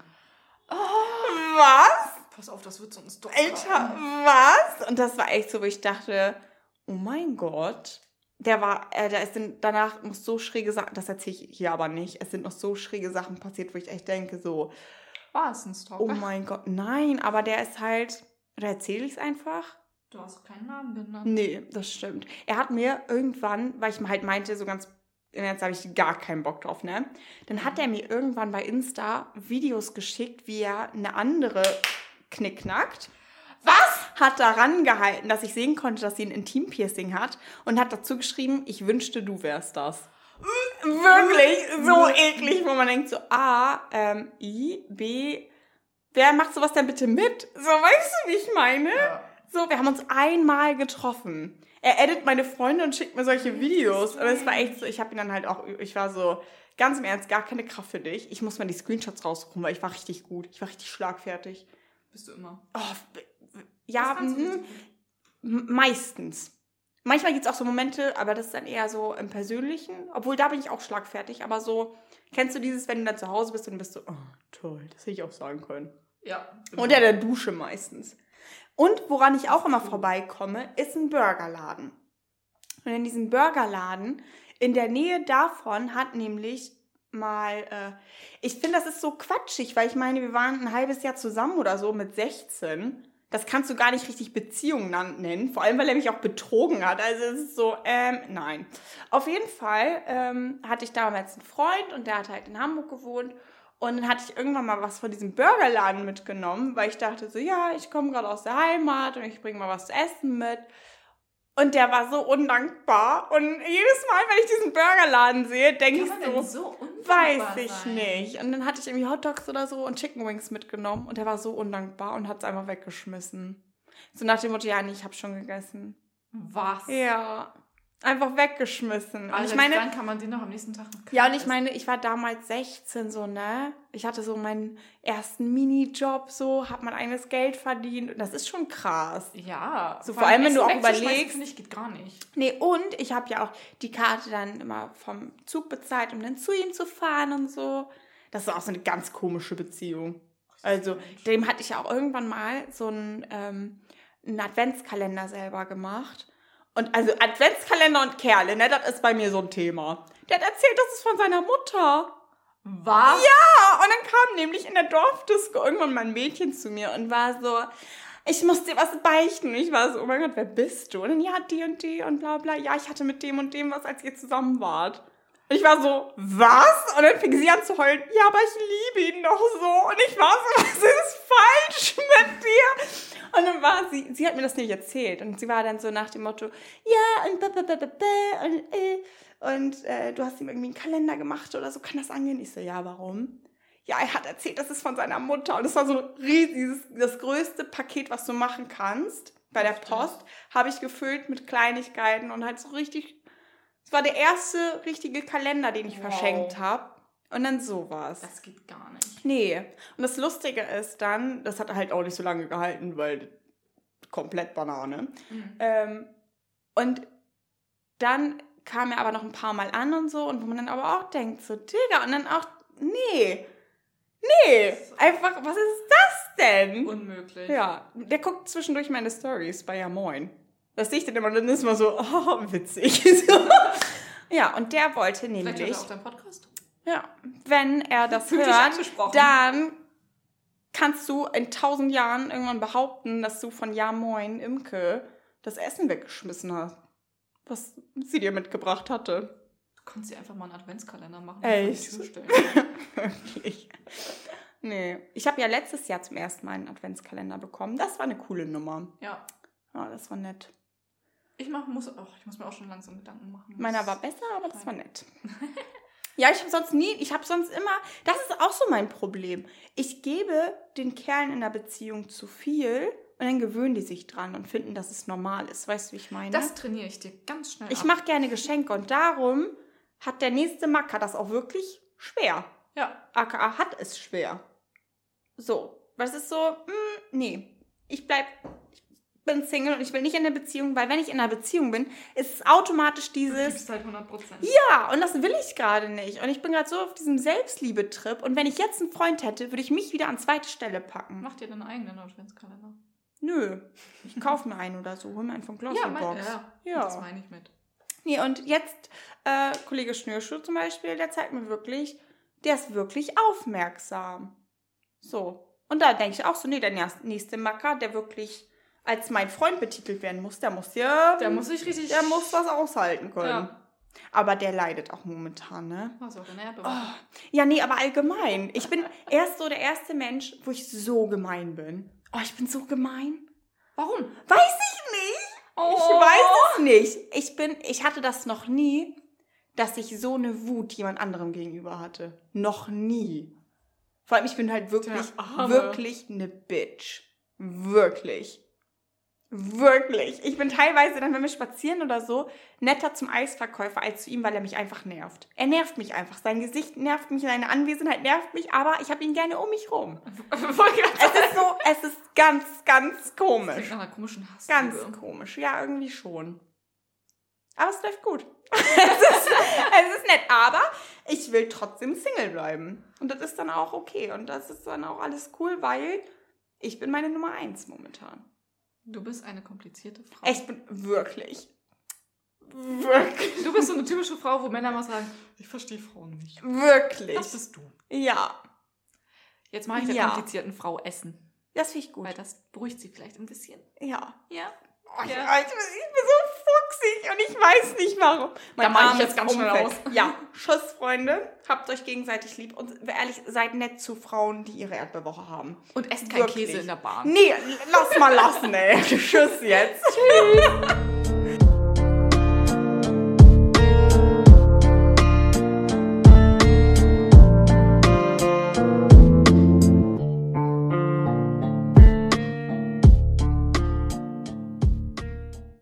Was? Pass auf, das wird so ein Stalker. Alter, was? Und das war echt so, wo ich dachte, oh mein Gott. Der war, äh, da ist danach noch so schräge Sachen, das erzähle ich hier aber nicht. Es sind noch so schräge Sachen passiert, wo ich echt denke, so, War es ein Stalker? oh mein Gott, nein, aber der ist halt, oder erzähle ich es einfach? Du hast keinen Namen genannt. Nee, das stimmt. Er hat mir irgendwann, weil ich halt meinte, so ganz, jetzt habe ich gar keinen Bock drauf, ne? Dann hat er mir irgendwann bei Insta Videos geschickt, wie er eine andere knickknackt. Was? Hat daran gehalten, dass ich sehen konnte, dass sie ein Intimpiercing hat und hat dazu geschrieben, ich wünschte, du wärst das. Wirklich so eklig, wo man denkt so, A, ähm, I, B, wer macht sowas denn bitte mit? So, weißt du, wie ich meine? Ja. So, wir haben uns einmal getroffen. Er edit meine Freunde und schickt mir solche Videos. Und es war echt so, ich habe ihn dann halt auch, ich war so, ganz im Ernst, gar keine Kraft für dich. Ich muss mal die Screenshots raussuchen, weil ich war richtig gut. Ich war richtig schlagfertig. Bist du immer. Oh, ja, mhm, meistens. Manchmal gibt es auch so Momente, aber das ist dann eher so im Persönlichen. Obwohl, da bin ich auch schlagfertig. Aber so, kennst du dieses, wenn du dann zu Hause bist und bist so, oh, toll, das hätte ich auch sagen können. Ja. Unter der Dusche meistens. Und woran ich auch immer vorbeikomme, ist ein Burgerladen. Und in diesem Burgerladen, in der Nähe davon hat nämlich mal, äh, ich finde, das ist so quatschig, weil ich meine, wir waren ein halbes Jahr zusammen oder so mit 16. Das kannst du gar nicht richtig Beziehungen nan- nennen, vor allem weil er mich auch betrogen hat. Also es ist so, ähm, nein. Auf jeden Fall ähm, hatte ich damals einen Freund und der hat halt in Hamburg gewohnt. Und dann hatte ich irgendwann mal was von diesem Burgerladen mitgenommen, weil ich dachte so, ja, ich komme gerade aus der Heimat und ich bringe mal was zu essen mit. Und der war so undankbar. Und jedes Mal, wenn ich diesen Burgerladen sehe, denke ich so, so weiß ich sein? nicht. Und dann hatte ich irgendwie Hotdogs oder so und Chicken Wings mitgenommen und der war so undankbar und hat es einfach weggeschmissen. So nach dem Motto, ja, nee, ich habe schon gegessen. Was? Ja, einfach weggeschmissen. Und Also ich meine, dann kann man den noch am nächsten Tag. ja, und ich meine, ich war damals 16 so, ne? Ich hatte so meinen ersten Minijob so, hab mein eigenes Geld verdient und das ist schon krass. Ja. So, vor allem, wenn du auch überlegst- ich, geht gar nicht. Nee, und ich habe ja auch die Karte dann immer vom Zug bezahlt, um dann zu ihm zu fahren und so. Das ist auch so eine ganz komische Beziehung. Also, dem hatte ich ja auch irgendwann mal so einen, ähm, einen Adventskalender selber gemacht. Und also Adventskalender und Kerle, ne, das ist bei mir so ein Thema. Der hat erzählt, das ist von seiner Mutter. Was? Ja, und dann kam nämlich in der Dorfdisco irgendwann mal ein Mädchen zu mir und war so, ich muss dir was beichten. Und ich war so, oh mein Gott, wer bist du? Und dann, ja, die und die und bla bla. Ja, ich hatte mit dem und dem was, als ihr zusammen wart. Und ich war so, was? Und dann fing sie an zu heulen, ja, aber ich liebe ihn doch so. Und ich war so, was ist falsch mit dir? Und dann war sie, sie hat mir das nicht erzählt. Und sie war dann so nach dem Motto, ja, und, und, äh, und äh, du hast ihm irgendwie einen Kalender gemacht oder so, kann das angehen? Ich so, ja, warum? Ja, er hat erzählt, das ist von seiner Mutter. Und das war so riesig, das größte Paket, was du machen kannst bei der Post, habe ich gefüllt mit Kleinigkeiten und halt so richtig es war der erste richtige Kalender, den ich wow. verschenkt habe. Und dann sowas. Das geht gar nicht. Nee. Und das Lustige ist dann, das hat halt auch nicht so lange gehalten, weil komplett Banane. Mhm. Ähm, und dann kam er aber noch ein paar Mal an und so, und wo man dann aber auch denkt, so, Digga, und dann auch, nee, nee, einfach, was ist das denn? Unmöglich. Ja, der guckt zwischendurch meine Stories bei Ja Moin. Das sehe ich dann immer, dann ist man so, oh, witzig. ja, und der wollte nämlich. Vielleicht hört er auch deinen Podcast. Ja, wenn er das hört, dann kannst du in tausend Jahren irgendwann behaupten, dass du von Ja Moin Imke das Essen weggeschmissen hast, was sie dir mitgebracht hatte. Du kannst dir einfach mal einen Adventskalender machen. Echt? Wirklich. Nee. Ich habe ja letztes Jahr zum ersten Mal einen Adventskalender bekommen. Das war eine coole Nummer. Ja. Ja, das war nett. Ich mach, muss, oh, ich muss mir auch schon langsam Gedanken machen. Meiner war besser, aber das war nett. ja, ich habe sonst nie, ich habe sonst immer, das ist auch so mein Problem. Ich gebe den Kerlen in der Beziehung zu viel und dann gewöhnen die sich dran und finden, dass es normal ist. Weißt du, wie ich meine? Das trainiere ich dir ganz schnell. Ich mache gerne Geschenke und darum hat der nächste Macker das auch wirklich schwer. Ja. AKA hat es schwer. So. Was ist so, mh, hm, nee. Ich bleib, bin Single und ich will nicht in einer Beziehung, weil wenn ich in einer Beziehung bin, ist es automatisch dieses. Du halt 100%. Ja, und das will ich gerade nicht. Und ich bin gerade so auf diesem Selbstliebe-Trip. Und wenn ich jetzt einen Freund hätte, würde ich mich wieder an zweite Stelle packen. Mach dir deinen eigenen Adventskalender. Nö, ich kaufe mir einen oder so, hol mir einen von Glossybox. Ja, ja, ja, das meine ich mit. Nee, und jetzt, äh, Kollege Schnürschuh zum Beispiel, der zeigt mir wirklich, der ist wirklich aufmerksam. So. Und da denke ich auch so, nee, der nächste Macker, der wirklich als mein Freund betitelt werden muss, der muss ja. Der muss sich richtig. Der muss was aushalten können. Ja. Aber der leidet auch momentan, ne? Also, oh. Ja, nee, aber allgemein. Ich bin erst so der erste Mensch, wo ich so gemein bin. Oh, ich bin so gemein. Warum? Weiß ich nicht. Oh. Ich weiß es nicht. Ich bin, ich hatte das noch nie, dass ich so eine Wut jemand anderem gegenüber hatte. Noch nie. Vor allem, ich bin halt wirklich, wirklich eine Bitch. Wirklich. Wirklich. Ich bin teilweise dann, wenn wir spazieren oder so, netter zum Eisverkäufer als zu ihm, weil er mich einfach nervt. Er nervt mich einfach. Sein Gesicht nervt mich, seine Anwesenheit nervt mich, aber ich habe ihn gerne um mich rum. es ist so, es ist ganz, ganz komisch. Nach einer komischen Hass. Ganz komisch. Ja, irgendwie schon. Aber es läuft gut. es, ist, es ist nett, aber ich will trotzdem Single bleiben. Und das ist dann auch okay. Und das ist dann auch alles cool, weil ich bin meine Nummer eins momentan. Du bist eine komplizierte Frau. Ich bin wirklich. Wirklich. Du bist so eine typische Frau, wo Männer mal sagen, ich verstehe Frauen nicht. Wirklich. Das bist du. Ja. Jetzt mache ich der ja. komplizierten Frau Essen. Das finde ich gut. Weil das beruhigt sie vielleicht ein bisschen. Ja. Ja. Oh, ich, ja. ich, bin so fuchsig und ich weiß nicht warum. Mein da mache ich jetzt ganz schnell aus. Ja, Schuss, Freunde. Habt euch gegenseitig lieb und ehrlich, seid nett zu Frauen, die ihre Erdbeerwoche haben. Und esst keinen Käse in der Bahn. Nee, lass mal lassen, ey. Tschüss jetzt. Tschüss.